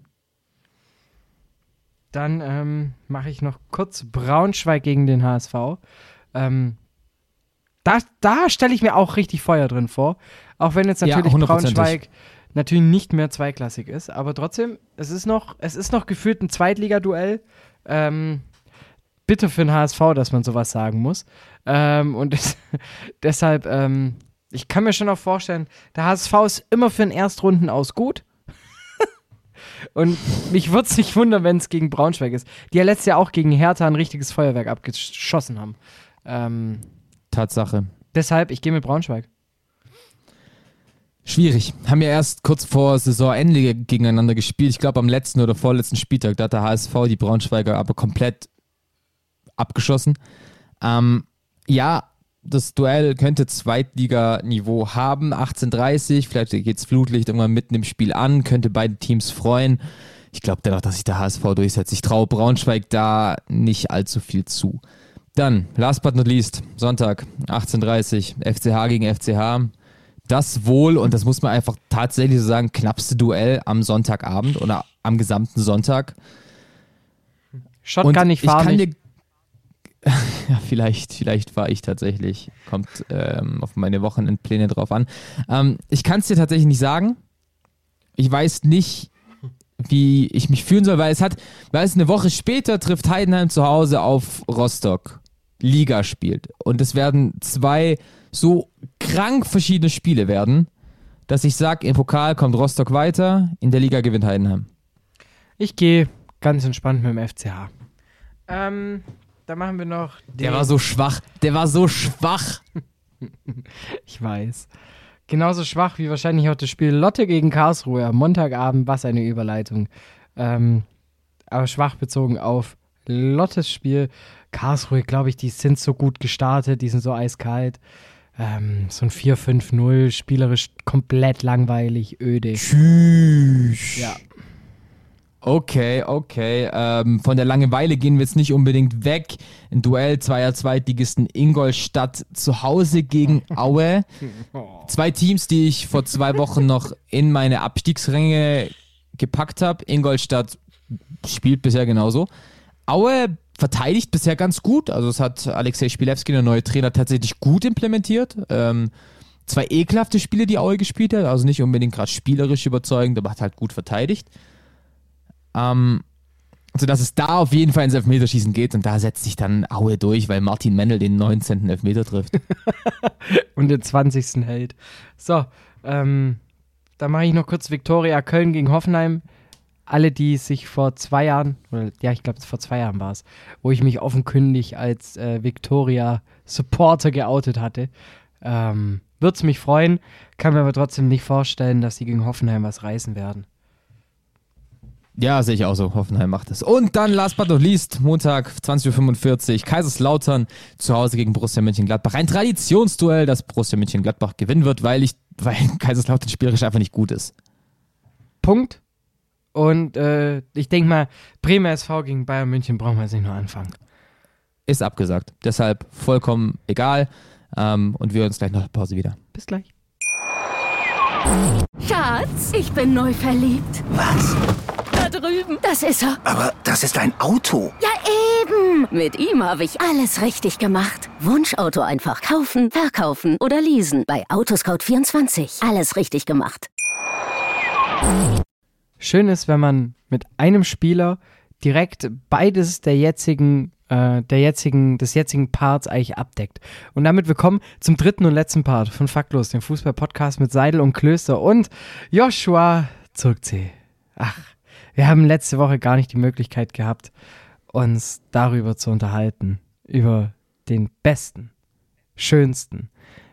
Dann ähm, mache ich noch kurz Braunschweig gegen den HSV. Ähm, da da stelle ich mir auch richtig Feuer drin vor. Auch wenn jetzt Ja, natürlich hundertprozentig. Braunschweig natürlich nicht mehr zweiklassig ist. Aber trotzdem, es ist noch, es ist noch gefühlt ein Zweitligaduell. Ähm, bitter für den HSV, dass man sowas sagen muss. Ähm, und des, deshalb, ähm, ich kann mir schon auch vorstellen, der HSV ist immer für den Erstrunden aus gut. Und mich würde es nicht wundern, wenn es gegen Braunschweig ist, die ja letztes Jahr auch gegen Hertha ein richtiges Feuerwerk abgeschossen haben. Ähm, Tatsache. deshalb, ich gehe mit Braunschweig. Schwierig. Haben ja erst kurz vor Saisonende gegeneinander gespielt. Ich glaube am letzten oder vorletzten Spieltag. Da hat der HSV die Braunschweiger aber komplett abgeschossen. Ähm, ja, das Duell könnte Zweitliganiveau haben. 18:30. Vielleicht geht's Flutlicht irgendwann mitten im Spiel an. Könnte beide Teams freuen. Ich glaube dennoch, dass sich der HSV durchsetzt. Ich traue Braunschweig da nicht allzu viel zu. Dann, last but not least, Sonntag, 18.30 FCH gegen FCH. Das wohl, und das muss man einfach tatsächlich so sagen, knappste Duell am Sonntagabend oder am gesamten Sonntag. Schott Und kann ich fahren. kann nicht. dir, ja, vielleicht, vielleicht war ich tatsächlich, kommt ähm, auf meine Wochenendpläne drauf an. Ähm, ich kann es dir tatsächlich nicht sagen. Ich weiß nicht, wie ich mich fühlen soll, weil es hat, weil es eine Woche später trifft Heidenheim zu Hause auf Rostock. Liga spielt. Und es werden zwei so krank verschiedene Spiele werden, dass ich sage, im Pokal kommt Rostock weiter, in der Liga gewinnt Heidenheim. Ich gehe ganz entspannt mit dem FCH. Ähm, da machen wir noch. Der war so schwach. Der war so schwach. Ich weiß. Genauso schwach wie wahrscheinlich auch das Spiel Lotte gegen Karlsruhe am Montagabend. Was eine Überleitung. Ähm, aber schwach bezogen auf Lottes Spiel. Karlsruhe, glaube ich, die sind so gut gestartet, die sind so eiskalt. Ähm, so ein 4-5-0, spielerisch komplett langweilig, öde. Tschüss. Ja. Okay, okay. Ähm, von der Langeweile gehen wir jetzt nicht unbedingt weg. Ein Duell zweier Zweitligisten Ingolstadt zu Hause gegen Aue. Zwei Teams, die ich vor zwei Wochen noch in meine Abstiegsränge gepackt habe. Ingolstadt spielt bisher genauso. Aue verteidigt bisher ganz gut. Also es hat Alexei Spilewski, der neue Trainer, tatsächlich gut implementiert. Ähm, zwei ekelhafte Spiele, die Aue gespielt hat. Also nicht unbedingt gerade spielerisch überzeugend, aber hat halt gut verteidigt. Ähm, sodass es da auf jeden Fall ins Elfmeterschießen geht und da setzt sich dann Aue durch, weil Martin Mendel den 19. Elfmeter trifft. Und den 20. hält. So, ähm, dann mache ich noch kurz Viktoria Köln gegen Hoffenheim. Alle, die sich vor zwei Jahren, oder ja, ich glaube, vor zwei Jahren war es, wo ich mich offenkundig als äh, Viktoria-Supporter geoutet hatte, ähm, würde es mich freuen, kann mir aber trotzdem nicht vorstellen, dass sie gegen Hoffenheim was reißen werden. Ja, sehe ich auch so. Hoffenheim macht es. Und dann, last but not least, Montag 20.45 Uhr, Kaiserslautern zu Hause gegen Borussia Mönchengladbach. Ein Traditionsduell, das Borussia Mönchengladbach gewinnen wird, weil, ich, weil Kaiserslautern spielerisch einfach nicht gut ist. Punkt. Und äh, ich denke mal, Bremer SV gegen Bayern München brauchen wir jetzt nicht nur anfangen. Ist abgesagt. Deshalb vollkommen egal. Ähm, und wir hören uns gleich nach der Pause wieder. Bis gleich. Schatz, ich bin neu verliebt. Was? Da drüben. Das ist er. Aber das ist ein Auto. Ja, eben. Mit ihm habe ich alles richtig gemacht. Wunschauto einfach kaufen, verkaufen oder leasen. Bei Autoscout24. Alles richtig gemacht. Schön ist, wenn man mit einem Spieler direkt beides der jetzigen, äh, der jetzigen, des jetzigen Parts eigentlich abdeckt. Und damit willkommen zum dritten und letzten Part von Faktlos, dem Fußball-Podcast mit Seidel und Klöster und Joshua Zurückzeh. Ach, wir haben letzte Woche gar nicht die Möglichkeit gehabt, uns darüber zu unterhalten. Über den besten, schönsten,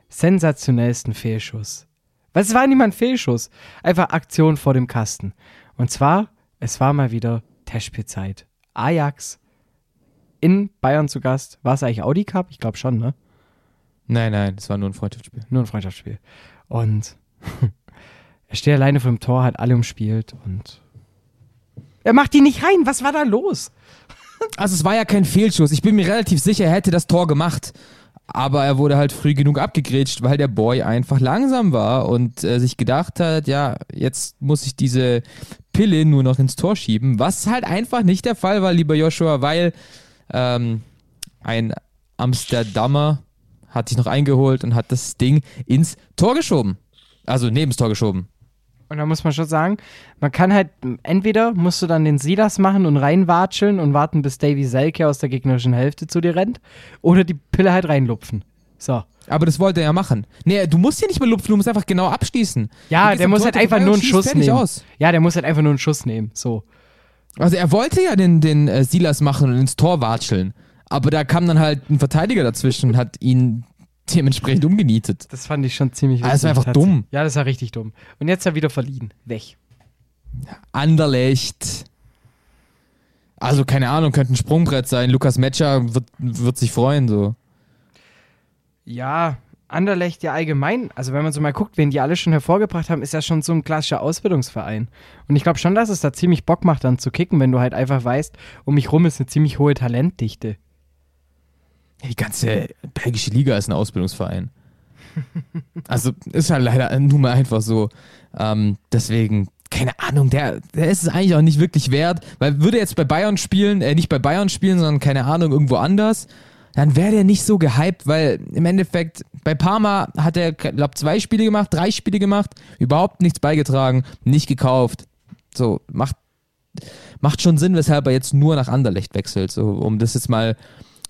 sensationellsten Fehlschuss. Es war ein Fehlschuss. Einfach Aktion vor dem Kasten. Und zwar, es war mal wieder Testspielzeit. Ajax in Bayern zu Gast. War es eigentlich Audi Cup? Ich glaube schon, ne? Nein, nein, das war nur ein Freundschaftsspiel. Nur ein Freundschaftsspiel. Und er steht alleine vor dem Tor, hat alle umspielt und Er macht die nicht rein. Was war da los? Also es war ja kein Fehlschuss. Ich bin mir relativ sicher, er hätte das Tor gemacht. Aber er wurde halt früh genug abgegrätscht, weil der Boy einfach langsam war und äh, sich gedacht hat, ja, jetzt muss ich diese Pille nur noch ins Tor schieben. Was halt einfach nicht der Fall war, lieber Joshua, weil ähm, ein Amsterdamer hat sich noch eingeholt und hat das Ding ins Tor geschoben. Also neben das Tor geschoben. Und da muss man schon sagen, man kann halt, entweder musst du dann den Silas machen und reinwatscheln und warten, bis Davy Selke aus der gegnerischen Hälfte zu dir rennt, oder die Pille halt reinlupfen. So. Aber das wollte er ja machen. Nee, du musst ja nicht mehr lupfen, du musst einfach genau abschließen. Ja, der muss Tor halt einfach nur einen Schuss nehmen. Aus. Ja, der muss halt einfach nur einen Schuss nehmen. So. Also er wollte ja den, den äh, Silas machen und ins Tor watscheln. Aber da kam dann halt ein Verteidiger dazwischen und hat ihn dementsprechend umgenietet. Das fand ich schon ziemlich Ah, das war witzig, einfach dumm. Ja, das war richtig dumm. Und jetzt ja wieder verliehen. Weg. Anderlecht. Also keine Ahnung, könnte ein Sprungbrett sein. Lukas Metscher wird, wird sich freuen so. Ja, Anderlecht ja allgemein, also wenn man so mal guckt, wen die alle schon hervorgebracht haben, ist ja schon so ein klassischer Ausbildungsverein. Und ich glaube schon, dass es da ziemlich Bock macht, dann zu kicken, wenn du halt einfach weißt, um mich rum ist eine ziemlich hohe Talentdichte. Die ganze belgische Liga ist ein Ausbildungsverein. Also ist halt leider nun mal einfach so. Ähm, deswegen, keine Ahnung, der, der ist es eigentlich auch nicht wirklich wert, weil würde jetzt bei Bayern spielen, äh, nicht bei Bayern spielen, sondern keine Ahnung, irgendwo anders, dann wäre der nicht so gehypt, weil im Endeffekt bei Parma hat er, glaube zwei Spiele gemacht, drei Spiele gemacht, überhaupt nichts beigetragen, nicht gekauft. So, macht, macht schon Sinn, weshalb er jetzt nur nach Anderlecht wechselt, so, um das jetzt mal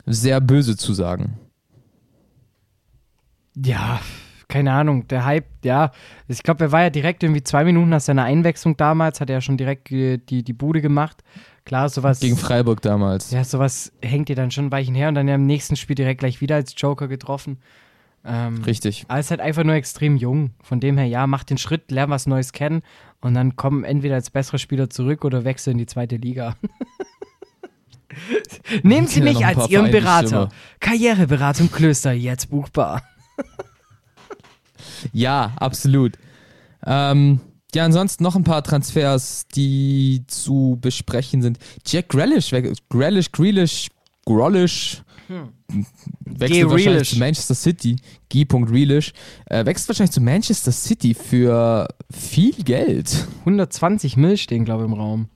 sehr böse zu sagen. Ja, keine Ahnung, der Hype, ja. Ich glaube, er war ja direkt irgendwie zwei Minuten nach seiner Einwechslung damals, hat er ja schon direkt die, die Bude gemacht. Klar, sowas. Gegen Freiburg damals. Ja, sowas hängt dir dann schon ein Weichen her und dann ja im nächsten Spiel direkt gleich wieder als Joker getroffen. Ähm, Richtig. Aber ist halt einfach nur extrem jung. Von dem her, ja, mach den Schritt, lern was Neues kennen und dann kommen entweder als bessere Spieler zurück oder wechseln in die zweite Liga. Nehmen Sie mich als Ihren Berater. Karriereberatung Klöster, jetzt buchbar. Ja, absolut. Ähm, ja, ansonsten noch ein paar Transfers, die zu besprechen sind. Jack Grealish, we- Grealish, Grealish, Grolish, wechselt wahrscheinlich Grealish. zu Manchester City. G. Grealish, äh, wechselt wahrscheinlich zu Manchester City für viel Geld. 120 Mill stehen, glaube ich, im Raum.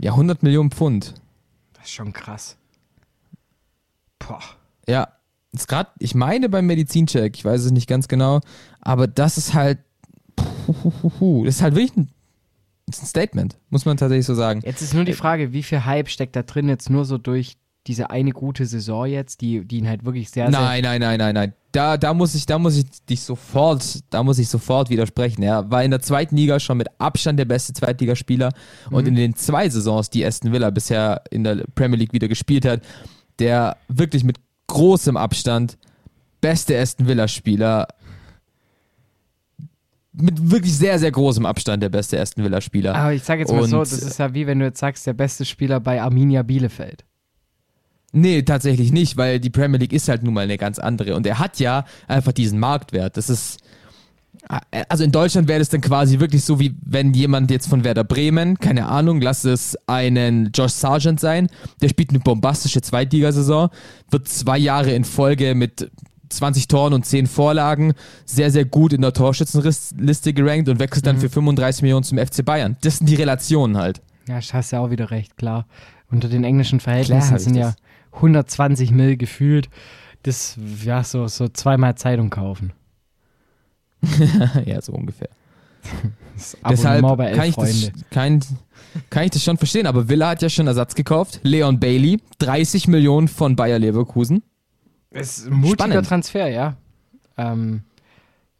Ja, 100 Millionen Pfund. Das ist schon krass. Boah. Ja, ist gerade, ich meine beim Medizincheck, ich weiß es nicht ganz genau, aber das ist halt, puhuhuhu, das ist halt wirklich ein, ist ein Statement, muss man tatsächlich so sagen. Jetzt ist nur die Frage, wie viel Hype steckt da drin jetzt nur so durch diese eine gute Saison jetzt, die, die ihn halt wirklich sehr, sehr Nein, nein, nein, nein, nein. Da, da muss ich, da muss ich dich sofort, da muss ich sofort widersprechen. Er war in der zweiten Liga schon mit Abstand der beste Zweitligaspieler und in den zwei Saisons, die Aston Villa bisher in der Premier League wieder gespielt hat, der wirklich mit großem Abstand beste Aston Villa Spieler mit wirklich sehr, sehr großem Abstand der beste Aston Villa Spieler. Aber ich sage jetzt mal Und- so, das ist ja wie wenn du jetzt sagst, der beste Spieler bei Arminia Bielefeld. Nee, tatsächlich nicht, weil die Premier League ist halt nun mal eine ganz andere. Und er hat ja einfach diesen Marktwert. Das ist. Also in Deutschland wäre das dann quasi wirklich so, wie wenn jemand jetzt von Werder Bremen, keine Ahnung, lass es einen Josh Sargent sein, der spielt eine bombastische Zweitligasaison, wird zwei Jahre in Folge mit 20 Toren und 10 Vorlagen sehr, sehr gut in der Torschützenliste gerankt und wechselt dann für 35 Millionen zum FC Bayern. Das sind die Relationen halt. Ja, hast ja auch wieder recht, klar. Unter den englischen Verhältnissen ich sind ja das. 120 Mill gefühlt. Das, ja, so, so zweimal Zeitung kaufen. ja, so ungefähr. Deshalb kann ich, das, kann, kann ich das schon verstehen. Aber Villa hat ja schon Ersatz gekauft. Leon Bailey, 30 Millionen von Bayer Leverkusen. Das ist ein mutiger Spannend. Transfer, ja. Ähm,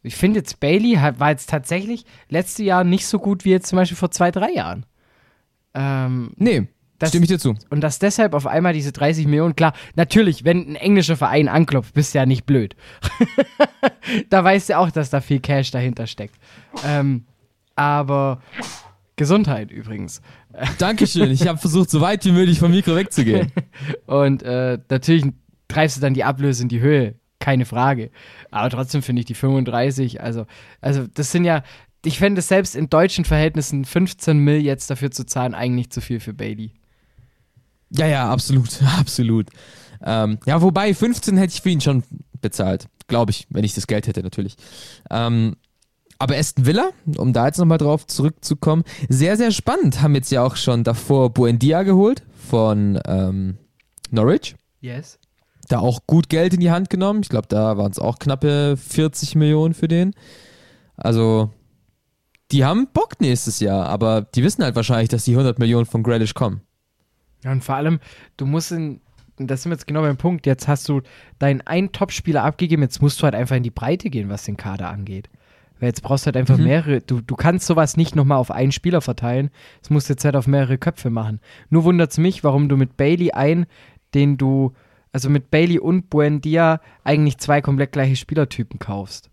ich finde jetzt, Bailey hat, war jetzt tatsächlich letzte Jahr nicht so gut wie jetzt zum Beispiel vor zwei, drei Jahren. Ähm, Nee, Das- stimme ich dir zu. und dass deshalb auf einmal diese 30 Millionen, klar, natürlich, wenn ein englischer Verein anklopft, bist du ja nicht blöd. da weißt du auch, dass da viel Cash dahinter steckt. Ähm, aber Gesundheit übrigens. Dankeschön. Ich habe versucht, so weit wie möglich vom Mikro wegzugehen. Und äh, natürlich treibst du dann die Ablöse in die Höhe, keine Frage. Aber trotzdem finde ich die 35, also, also das sind ja, ich fände es selbst in deutschen Verhältnissen 15 Mill jetzt dafür zu zahlen eigentlich zu viel für Bailey. Ja, ja, absolut, absolut. Ähm, ja, wobei 15 hätte ich für ihn schon bezahlt, glaube ich, wenn ich das Geld hätte natürlich. Ähm, aber Aston Villa, um da jetzt nochmal drauf zurückzukommen, sehr, sehr spannend. Haben jetzt ja auch schon davor Buendia geholt von ähm, Norwich. Yes. Da auch gut Geld in die Hand genommen. Ich glaube, da waren es auch knappe 40 Millionen für den. Also, die haben Bock nächstes Jahr, aber die wissen halt wahrscheinlich, dass die 100 Millionen von Grealish kommen. Ja, und vor allem, du musst in, das sind wir jetzt genau beim Punkt, jetzt hast du deinen einen Topspieler abgegeben, jetzt musst du halt einfach in die Breite gehen, was den Kader angeht. Weil jetzt brauchst du halt einfach Mhm. mehrere, du, du kannst sowas nicht nochmal auf einen Spieler verteilen, das musst du jetzt halt auf mehrere Köpfe machen. Nur wundert es mich, warum du mit Bailey ein, den du, also mit Bailey und Buendia eigentlich zwei komplett gleiche Spielertypen kaufst.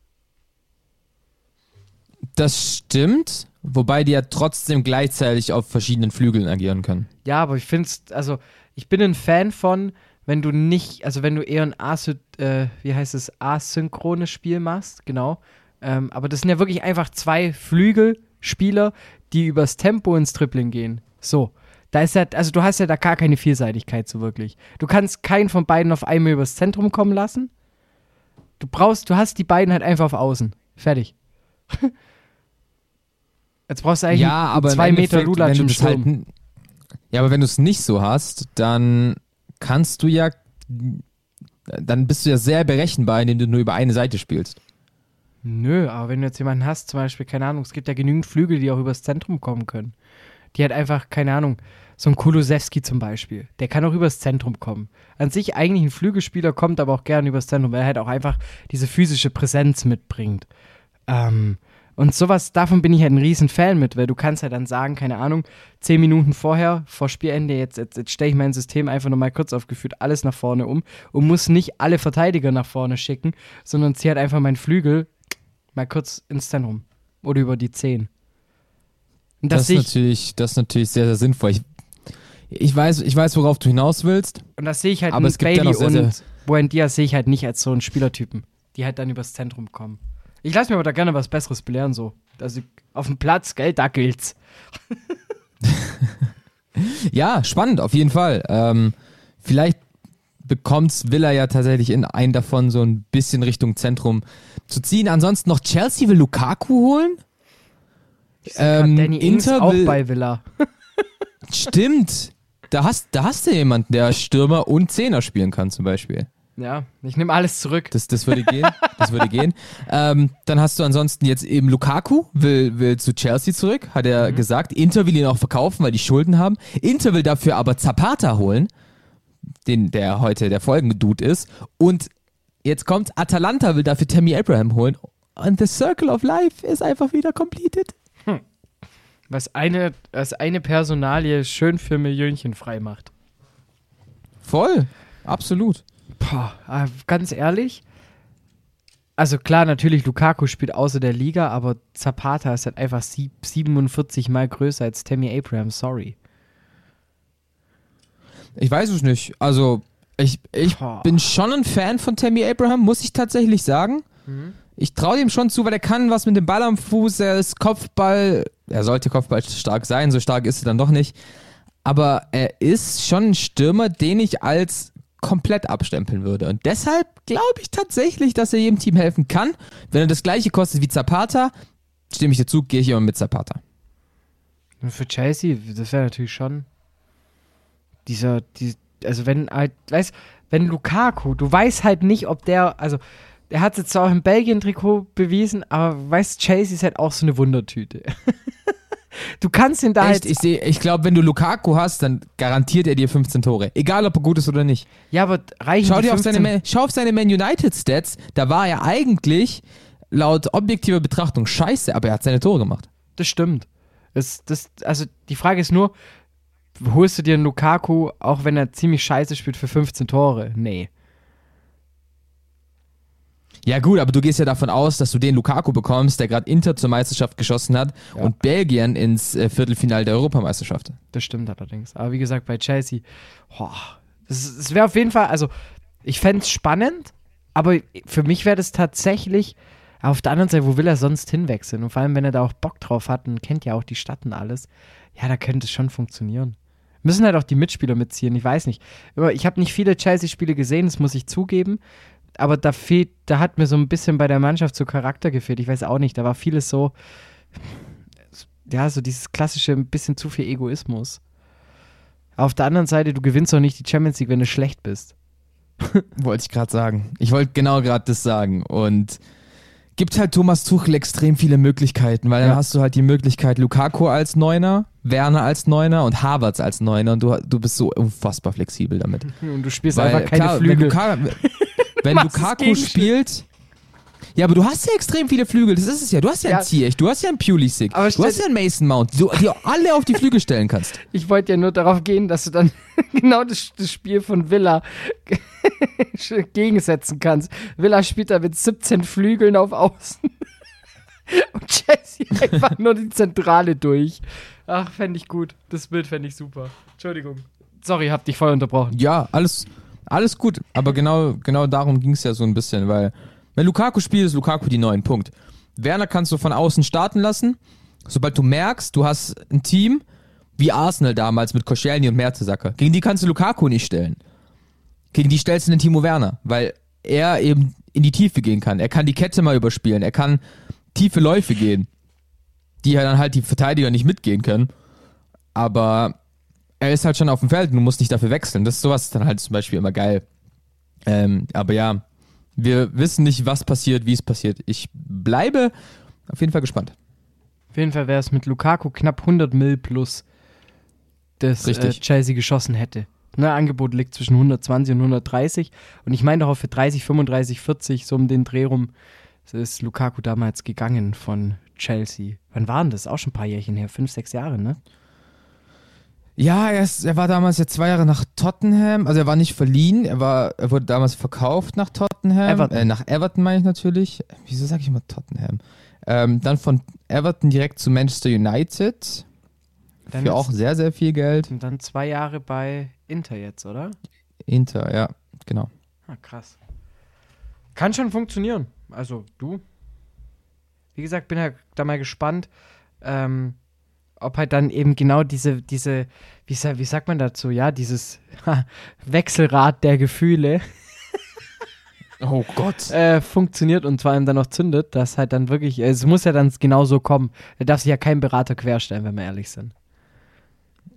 Das stimmt, wobei die ja trotzdem gleichzeitig auf verschiedenen Flügeln agieren können. Ja, aber ich finde es, also ich bin ein Fan von, wenn du nicht, also wenn du eher ein Asy äh, wie heißt es, asynchrones Spiel machst, genau. Ähm, aber das sind ja wirklich einfach zwei Flügelspieler, die übers Tempo ins Dribbling gehen. So. Da ist ja, also du hast ja da gar keine Vielseitigkeit so wirklich. Du kannst keinen von beiden auf einmal übers Zentrum kommen lassen. Du brauchst, du hast die beiden halt einfach auf Außen. Fertig. Jetzt brauchst du eigentlich ja, zwei Meter Lulatsch im das Sturm. halt, Ja, aber wenn du es nicht so hast, dann kannst du ja, dann bist du ja sehr berechenbar, indem du nur über eine Seite spielst. Nö, aber wenn du jetzt jemanden hast, zum Beispiel, keine Ahnung, es gibt ja genügend Flügel, die auch übers Zentrum kommen können. Die hat einfach, keine Ahnung, so ein Kulusewski zum Beispiel, der kann auch übers Zentrum kommen. An sich eigentlich ein Flügelspieler kommt aber auch gerne übers Zentrum, weil er halt auch einfach diese physische Präsenz mitbringt. Ähm, und sowas, davon bin ich halt ein riesen Fan mit, weil du kannst halt dann sagen, keine Ahnung, zehn Minuten vorher, vor Spielende, jetzt, jetzt, jetzt stelle ich mein System einfach nochmal kurz aufgeführt, alles nach vorne um und muss nicht alle Verteidiger nach vorne schicken, sondern ziehe halt einfach meinen Flügel mal kurz ins Zentrum oder über die Zehn. Das, Das, ist ich, natürlich, das ist natürlich sehr, sehr sinnvoll. Ich, ich, weiß, ich weiß, worauf du hinaus willst. und das sehe ich halt aber es gibt Bailey sehr, sehr- und Buendia sehe ich halt nicht als so einen Spielertypen, die halt dann übers Zentrum kommen. Ich lasse mir aber da gerne was Besseres belehren, so. Also auf dem Platz, gell, da gilt's. Ja, spannend, auf jeden Fall. Ähm, vielleicht bekommt's Villa ja tatsächlich in einen davon so ein bisschen Richtung Zentrum zu ziehen. Ansonsten noch Chelsea will Lukaku holen. Ähm, Danny Ings Inter auch will- bei Villa. Stimmt. Da hast, da hast du jemanden, der Stürmer und Zehner spielen kann, zum Beispiel. Ja, ich nehme alles zurück. Das, das würde gehen. Das würde gehen. Ähm, dann hast du ansonsten jetzt eben Lukaku, will, will zu Chelsea zurück, hat er gesagt. Inter will ihn auch verkaufen, weil die Schulden haben. Inter will dafür aber Zapata holen, den, der heute der Folgendude ist. Und jetzt kommt Atalanta will dafür Tammy Abraham holen. Und the Circle of Life ist einfach wieder completed. Was eine, was eine Personalie schön für Millionchen frei macht. Voll. Absolut. Boah, ganz ehrlich. Also klar, natürlich, Lukaku spielt außer der Liga, aber Zapata ist halt einfach sieb- 47 mal größer als Tammy Abraham, sorry. Ich weiß es nicht. Also, ich, ich Boah. bin schon ein Fan von Tammy Abraham, muss ich tatsächlich sagen. Ich traue ihm schon zu, weil er kann was mit dem Ball am Fuß, er ist Kopfball, er sollte Kopfball stark sein, so stark ist er dann doch nicht. Aber er ist schon ein Stürmer, den ich als komplett abstempeln würde. Und deshalb glaube ich tatsächlich, dass er jedem Team helfen kann. Wenn er das gleiche kostet wie Zapata, stimme ich dir zu, gehe ich immer mit Zapata. Für Chelsea, das wäre natürlich schon dieser, die, also wenn halt, weißt, wenn Lukaku, du weißt halt nicht, ob der, also der hat jetzt zwar auch im Belgien-Trikot bewiesen, aber weißt, Chelsea ist halt auch so eine Wundertüte. du kannst ihn da Echt, halt, ich ich glaube, wenn du Lukaku hast, dann garantiert er dir 15 Tore. Egal, ob er gut ist oder nicht. ja, aber reichen Schau die dir auf 15 seine, Man- schau auf seine Man United Stats. Da war er eigentlich laut objektiver Betrachtung scheiße, aber er hat seine Tore gemacht. Das stimmt. Das, das, also die Frage ist nur, holst du dir einen Lukaku, auch wenn er ziemlich scheiße spielt, für 15 Tore? Nee. Ja gut, aber du gehst ja davon aus, dass du den Lukaku bekommst, der gerade Inter zur Meisterschaft geschossen hat Ja. und Belgien ins äh, Viertelfinale der Europameisterschaft. Das stimmt allerdings. Aber wie gesagt, bei Chelsea, das wäre auf jeden Fall, also ich fände es spannend, aber für mich wäre das tatsächlich, auf der anderen Seite, wo will er sonst hinwechseln? Und vor allem, wenn er da auch Bock drauf hat und kennt ja auch die Stadt und alles, ja, da könnte es schon funktionieren. Müssen halt auch die Mitspieler mitziehen, ich weiß nicht. Ich habe nicht viele Chelsea-Spiele gesehen, das muss ich zugeben. Aber da fehlt, da hat mir so ein bisschen bei der Mannschaft so Charakter gefehlt. Ich weiß auch nicht, da war vieles so, ja, so dieses klassische, ein bisschen zu viel Egoismus. Auf der anderen Seite, du gewinnst doch nicht die Champions League, wenn du schlecht bist. Wollte ich gerade sagen. Ich wollte genau gerade das sagen. Und gibt halt Thomas Tuchel extrem viele Möglichkeiten, weil dann Ja. hast du halt die Möglichkeit Lukaku als Neuner, Werner als Neuner und Havertz als Neuner und du, du bist so unfassbar flexibel damit. Und du spielst Weil, einfach keine klar, Flügel. Wenn, Luka, wenn Lukaku spielt. Ja, aber du hast ja extrem viele Flügel, das ist es ja. Du hast ja, Ja. einen Ziyech, du hast ja einen Pulisic, du hast ja einen Mason Mount, du die alle auf die Flügel stellen kannst. Ich wollte ja nur darauf gehen, dass du dann genau das, das Spiel von Villa gegensetzen kannst. Villa spielt da mit 17 Flügeln auf Außen. Und Chelsea einfach nur die Zentrale durch. Ach, fände ich gut. Das Bild fände ich super. Entschuldigung. Sorry, hab dich voll unterbrochen. Ja, alles, alles gut. Aber genau, genau darum ging es ja so ein bisschen, weil wenn Lukaku spielt, ist Lukaku die neuen Punkt. Werner kannst du von außen starten lassen. Sobald du merkst, du hast ein Team wie Arsenal damals mit Koscielny und Mertesacker. Gegen die kannst du Lukaku nicht stellen. Gegen die stellst du den Timo Werner, weil er eben in die Tiefe gehen kann. Er kann die Kette mal überspielen. Er kann tiefe Läufe gehen, die ja dann halt die Verteidiger nicht mitgehen können. Aber er ist halt schon auf dem Feld und du musst nicht dafür wechseln. Das ist sowas dann halt zum Beispiel immer geil. Ähm, aber ja, wir wissen nicht, was passiert, wie es passiert. Ich bleibe auf jeden Fall gespannt. Auf jeden Fall wäre es mit Lukaku knapp 100 Mill plus, das äh. Chelsea geschossen hätte. Ne, Angebot liegt zwischen 120 und 130. Und ich meine doch auch für 30, 35, 40, so um den Dreh rum, ist Lukaku damals gegangen von Chelsea. Wann waren das? Auch schon ein paar Jährchen her. Fünf, sechs Jahre, ne? Ja, er, ist, er war damals ja zwei Jahre nach Tottenham. Also er war nicht verliehen, er, war, er wurde damals verkauft nach Tottenham. Everton. Äh, nach Everton meine ich natürlich. Wieso sage ich immer Tottenham? Ähm, dann von Everton direkt zu Manchester United. Dann für auch sehr, sehr viel Geld. Und dann zwei Jahre bei Inter jetzt, oder? Inter, ja, genau. Ah, krass. Kann schon funktionieren. Also, du. Wie gesagt, bin halt da mal gespannt, ähm, ob halt dann eben genau diese, diese, wie, wie sagt man dazu, ja, dieses Wechselrad der Gefühle Oh Gott. äh, funktioniert und vor allem dann noch zündet, dass halt dann wirklich, es muss ja dann genau so kommen. Da darf sich ja kein Berater querstellen, wenn wir ehrlich sind.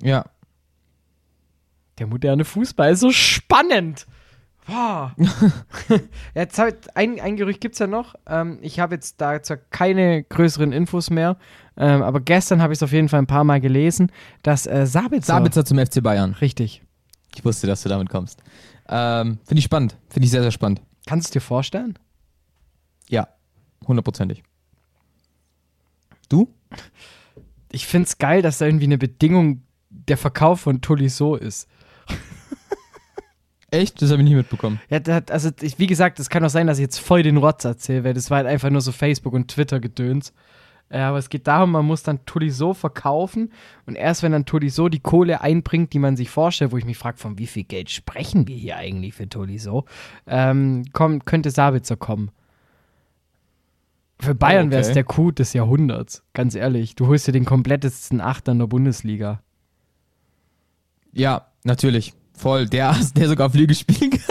Ja. Der moderne Fußball ist so spannend. Wow. jetzt halt, ein, ein Gerücht gibt es ja noch. Ähm, ich habe jetzt dazu keine größeren Infos mehr. Ähm, aber gestern habe ich es auf jeden Fall ein paar Mal gelesen, dass äh, Sabitzer. Sabitzer zum FC Bayern. Richtig. Ich wusste, dass du damit kommst. Ähm, Finde ich spannend. Finde ich sehr, sehr spannend. Kannst du dir vorstellen? Ja, hundertprozentig. Du? Ich finde es geil, dass da irgendwie eine Bedingung der Verkauf von Tolisso ist. Echt? Das habe ich nicht mitbekommen. Ja, hat- also ich, wie gesagt, es kann auch sein, dass ich jetzt voll den Rotz erzähle, weil das war halt einfach nur so Facebook und Twitter gedöns. Äh, aber es geht darum, man muss dann Tolisso verkaufen und erst wenn dann Tolisso die Kohle einbringt, die man sich vorstellt, wo ich mich frage, von wie viel Geld sprechen wir hier eigentlich für Tolisso, ähm, kommt, könnte Sabitzer kommen. Für Bayern Oh, wäre es okay. der Coup des Jahrhunderts, ganz ehrlich. Du holst dir den komplettesten Achter in der Bundesliga. Ja, natürlich. Voll. Der, der sogar Flügel spielen kann.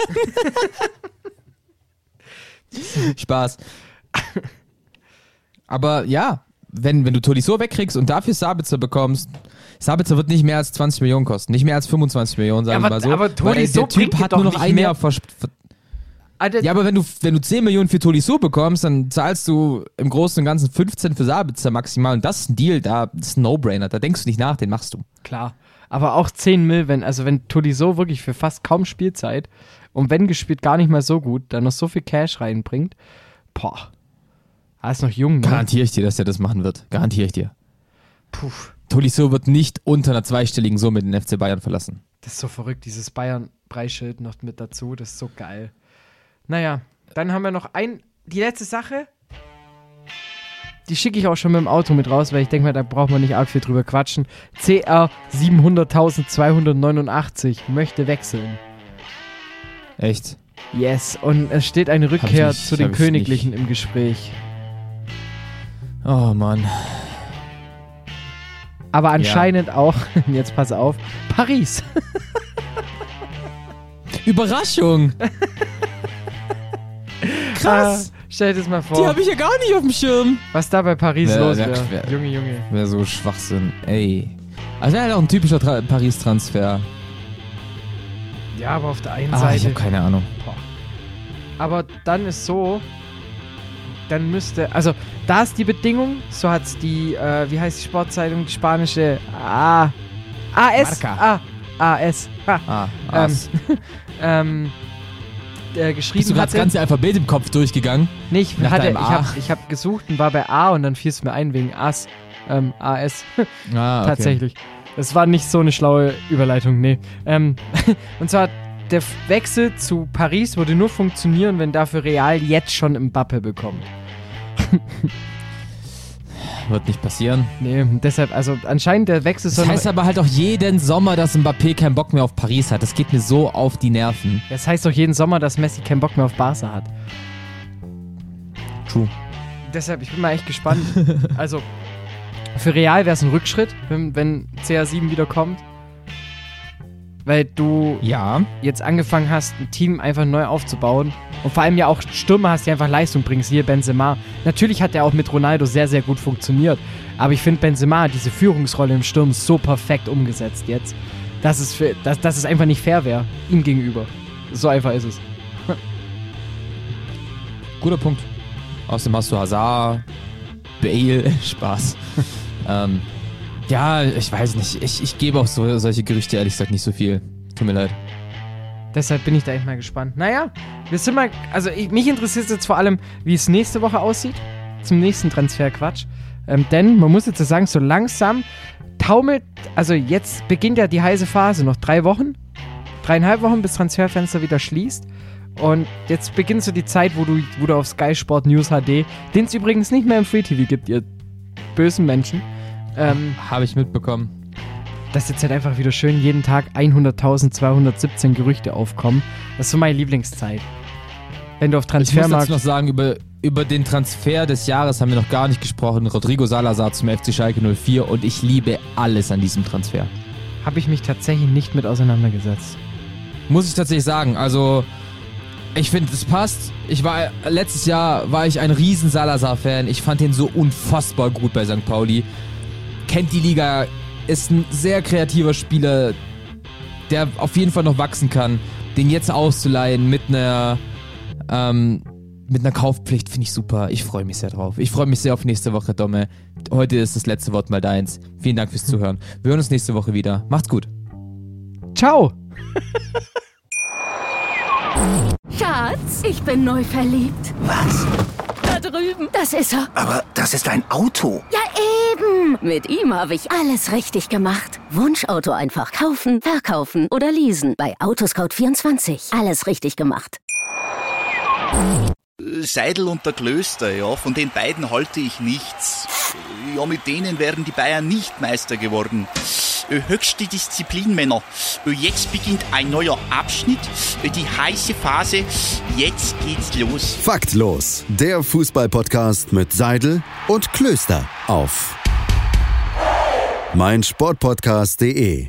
Spaß. Aber ja, wenn, wenn du Tolisso wegkriegst und dafür Sabitzer bekommst, Sabitzer wird nicht mehr als 20 Millionen kosten. Nicht mehr als 25 Millionen, sagen Ja, wir aber- mal so. aber Tolisso der Typ hat nur noch ein mehr- Jahr Alter, Ja, aber wenn du, wenn du 10 Millionen für Tolisso bekommst, dann zahlst du im Großen und Ganzen 15 für Sabitzer maximal. Und das ist ein Deal, da das ist ein No-Brainer. Da denkst du nicht nach, den machst du. Klar. Aber auch 10 Mil, wenn, also wenn Tolisso wirklich für fast kaum Spielzeit und wenn gespielt gar nicht mal so gut, dann noch so viel Cash reinbringt, boah. Er ist noch jung, ne? Garantiere ich dir, dass er das machen wird. Garantiere ich dir. Puh. Tolisso wird nicht unter einer zweistelligen Summe den FC Bayern verlassen. Das ist so verrückt, dieses Bayern-Preisschild noch mit dazu, das ist so geil. Naja, dann haben wir noch ein, die letzte Sache. Die schicke ich auch schon mit dem Auto mit raus, weil ich denke mal, da braucht man nicht arg viel drüber quatschen. CR 700.289 möchte wechseln. Echt? Yes, und es steht eine Rückkehr nicht- zu den Königlichen im Gespräch. Oh Mann. Aber anscheinend auch, jetzt pass auf, Paris. Überraschung. Krass. Ah, stell dir das mal Die vor, habe ich ja gar nicht auf dem Schirm. was da bei Paris Ja, los wäre. ja. Junge, Junge. Wäre so Schwachsinn. Ey. Also halt auch ein typischer Tra- Paris-Transfer. Ja, aber auf der einen Ah, ich Seite. habe keine Ahnung. Aber dann ist so, dann müsste, also da ist die Bedingung, so hat es die, äh, wie heißt die Sportzeitung, die spanische, ah, AS, Marca. ah, AS, ha, Ah, Ähm, ähm, äh, Bist geschrieben du gerade das ganze Alphabet im Kopf durchgegangen? nee, ich nach hatte, ich habe hab gesucht und war bei A und dann fiel es mir ein wegen AS, ähm, AS, Ah, okay. tatsächlich. Das war nicht so eine schlaue Überleitung, nee. Ähm, und zwar, der Wechsel zu Paris würde nur funktionieren, wenn dafür Real jetzt schon Mbappe bekommt. Wird nicht passieren. Nee, deshalb, also anscheinend der Wechsel. Das heißt aber halt auch jeden Sommer, dass Mbappé keinen Bock mehr auf Paris hat. Das geht mir so auf die Nerven. das heißt doch jeden Sommer, dass Messi keinen Bock mehr auf Barca hat. True. Deshalb, ich bin mal echt gespannt. also, für Real wäre es ein Rückschritt, wenn, wenn CR7 wieder kommt. Weil du Ja. jetzt angefangen hast, ein Team einfach neu aufzubauen. Und vor allem ja auch Stürmer hast, die einfach Leistung bringen. Hier Benzema. Natürlich hat er auch mit Ronaldo sehr, sehr gut funktioniert. Aber ich finde Benzema hat diese Führungsrolle im Sturm so perfekt umgesetzt jetzt, dass es, für, dass, dass es einfach nicht fair wäre, ihm gegenüber. So einfach ist es. Guter Punkt. Außerdem hast du Hazard, Bale, Spaß. ähm, ja, ich weiß nicht. Ich, ich gebe auch so, solche Gerüchte ehrlich gesagt nicht so viel. Tut mir leid. Deshalb bin ich da echt mal gespannt. Naja, wir sind mal. Also, ich, mich interessiert jetzt vor allem, wie es nächste Woche aussieht. Zum nächsten Transferquatsch. Ähm, denn man muss jetzt sagen, so langsam taumelt. Also, jetzt beginnt ja die heiße Phase. Noch drei Wochen. Dreieinhalb Wochen, bis Transferfenster wieder schließt. Und jetzt beginnt so die Zeit, wo du, wo du auf Sky Sport News HD, den es übrigens nicht mehr im Free TV gibt, ihr bösen Menschen. Ähm, Habe ich mitbekommen. dass jetzt halt einfach wieder schön jeden Tag 100.217 Gerüchte aufkommen. Das ist so meine Lieblingszeit. Wenn du auf Ich muss Transfermarkt... dazu noch sagen, über, über den Transfer des Jahres haben wir noch gar nicht gesprochen. Rodrigo Salazar zum FC Schalke 04 und ich liebe alles an diesem Transfer. habe ich mich tatsächlich nicht mit auseinandergesetzt. Muss ich tatsächlich sagen. Also, ich finde, es passt. Ich war, letztes Jahr war ich ein riesen Salazar-Fan. Ich fand ihn so unfassbar gut bei St. Pauli. Kennt die Liga, ist ein sehr kreativer Spieler, der auf jeden Fall noch wachsen kann. Den jetzt auszuleihen mit einer, ähm, mit einer Kaufpflicht finde ich super. Ich freue mich sehr drauf. Ich freue mich sehr auf nächste Woche, Domme. Heute ist das letzte Wort mal deins. Vielen Dank fürs Zuhören. Wir hören uns nächste Woche wieder. Macht's gut. Ciao! Schatz, ich bin neu verliebt. Was? Da drüben. Das ist er. Aber das ist ein Auto. Ja, eben. Mit ihm habe ich alles richtig gemacht. Wunschauto einfach kaufen, verkaufen oder leasen. Bei Autoscout24. Alles richtig gemacht. Seidel und der Klöster, ja, von den beiden halte ich nichts. Ja, mit denen wären die Bayern nicht Meister geworden. Äh, Höchste Disziplin, Männer. Äh, Jetzt beginnt ein neuer Abschnitt, äh, die heiße Phase. Jetzt geht's los. Faktlos, der Fußballpodcast mit Seidel und Klöster auf meinsportpodcast.de.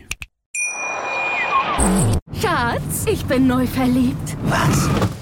Schatz, ich bin neu verliebt. Was?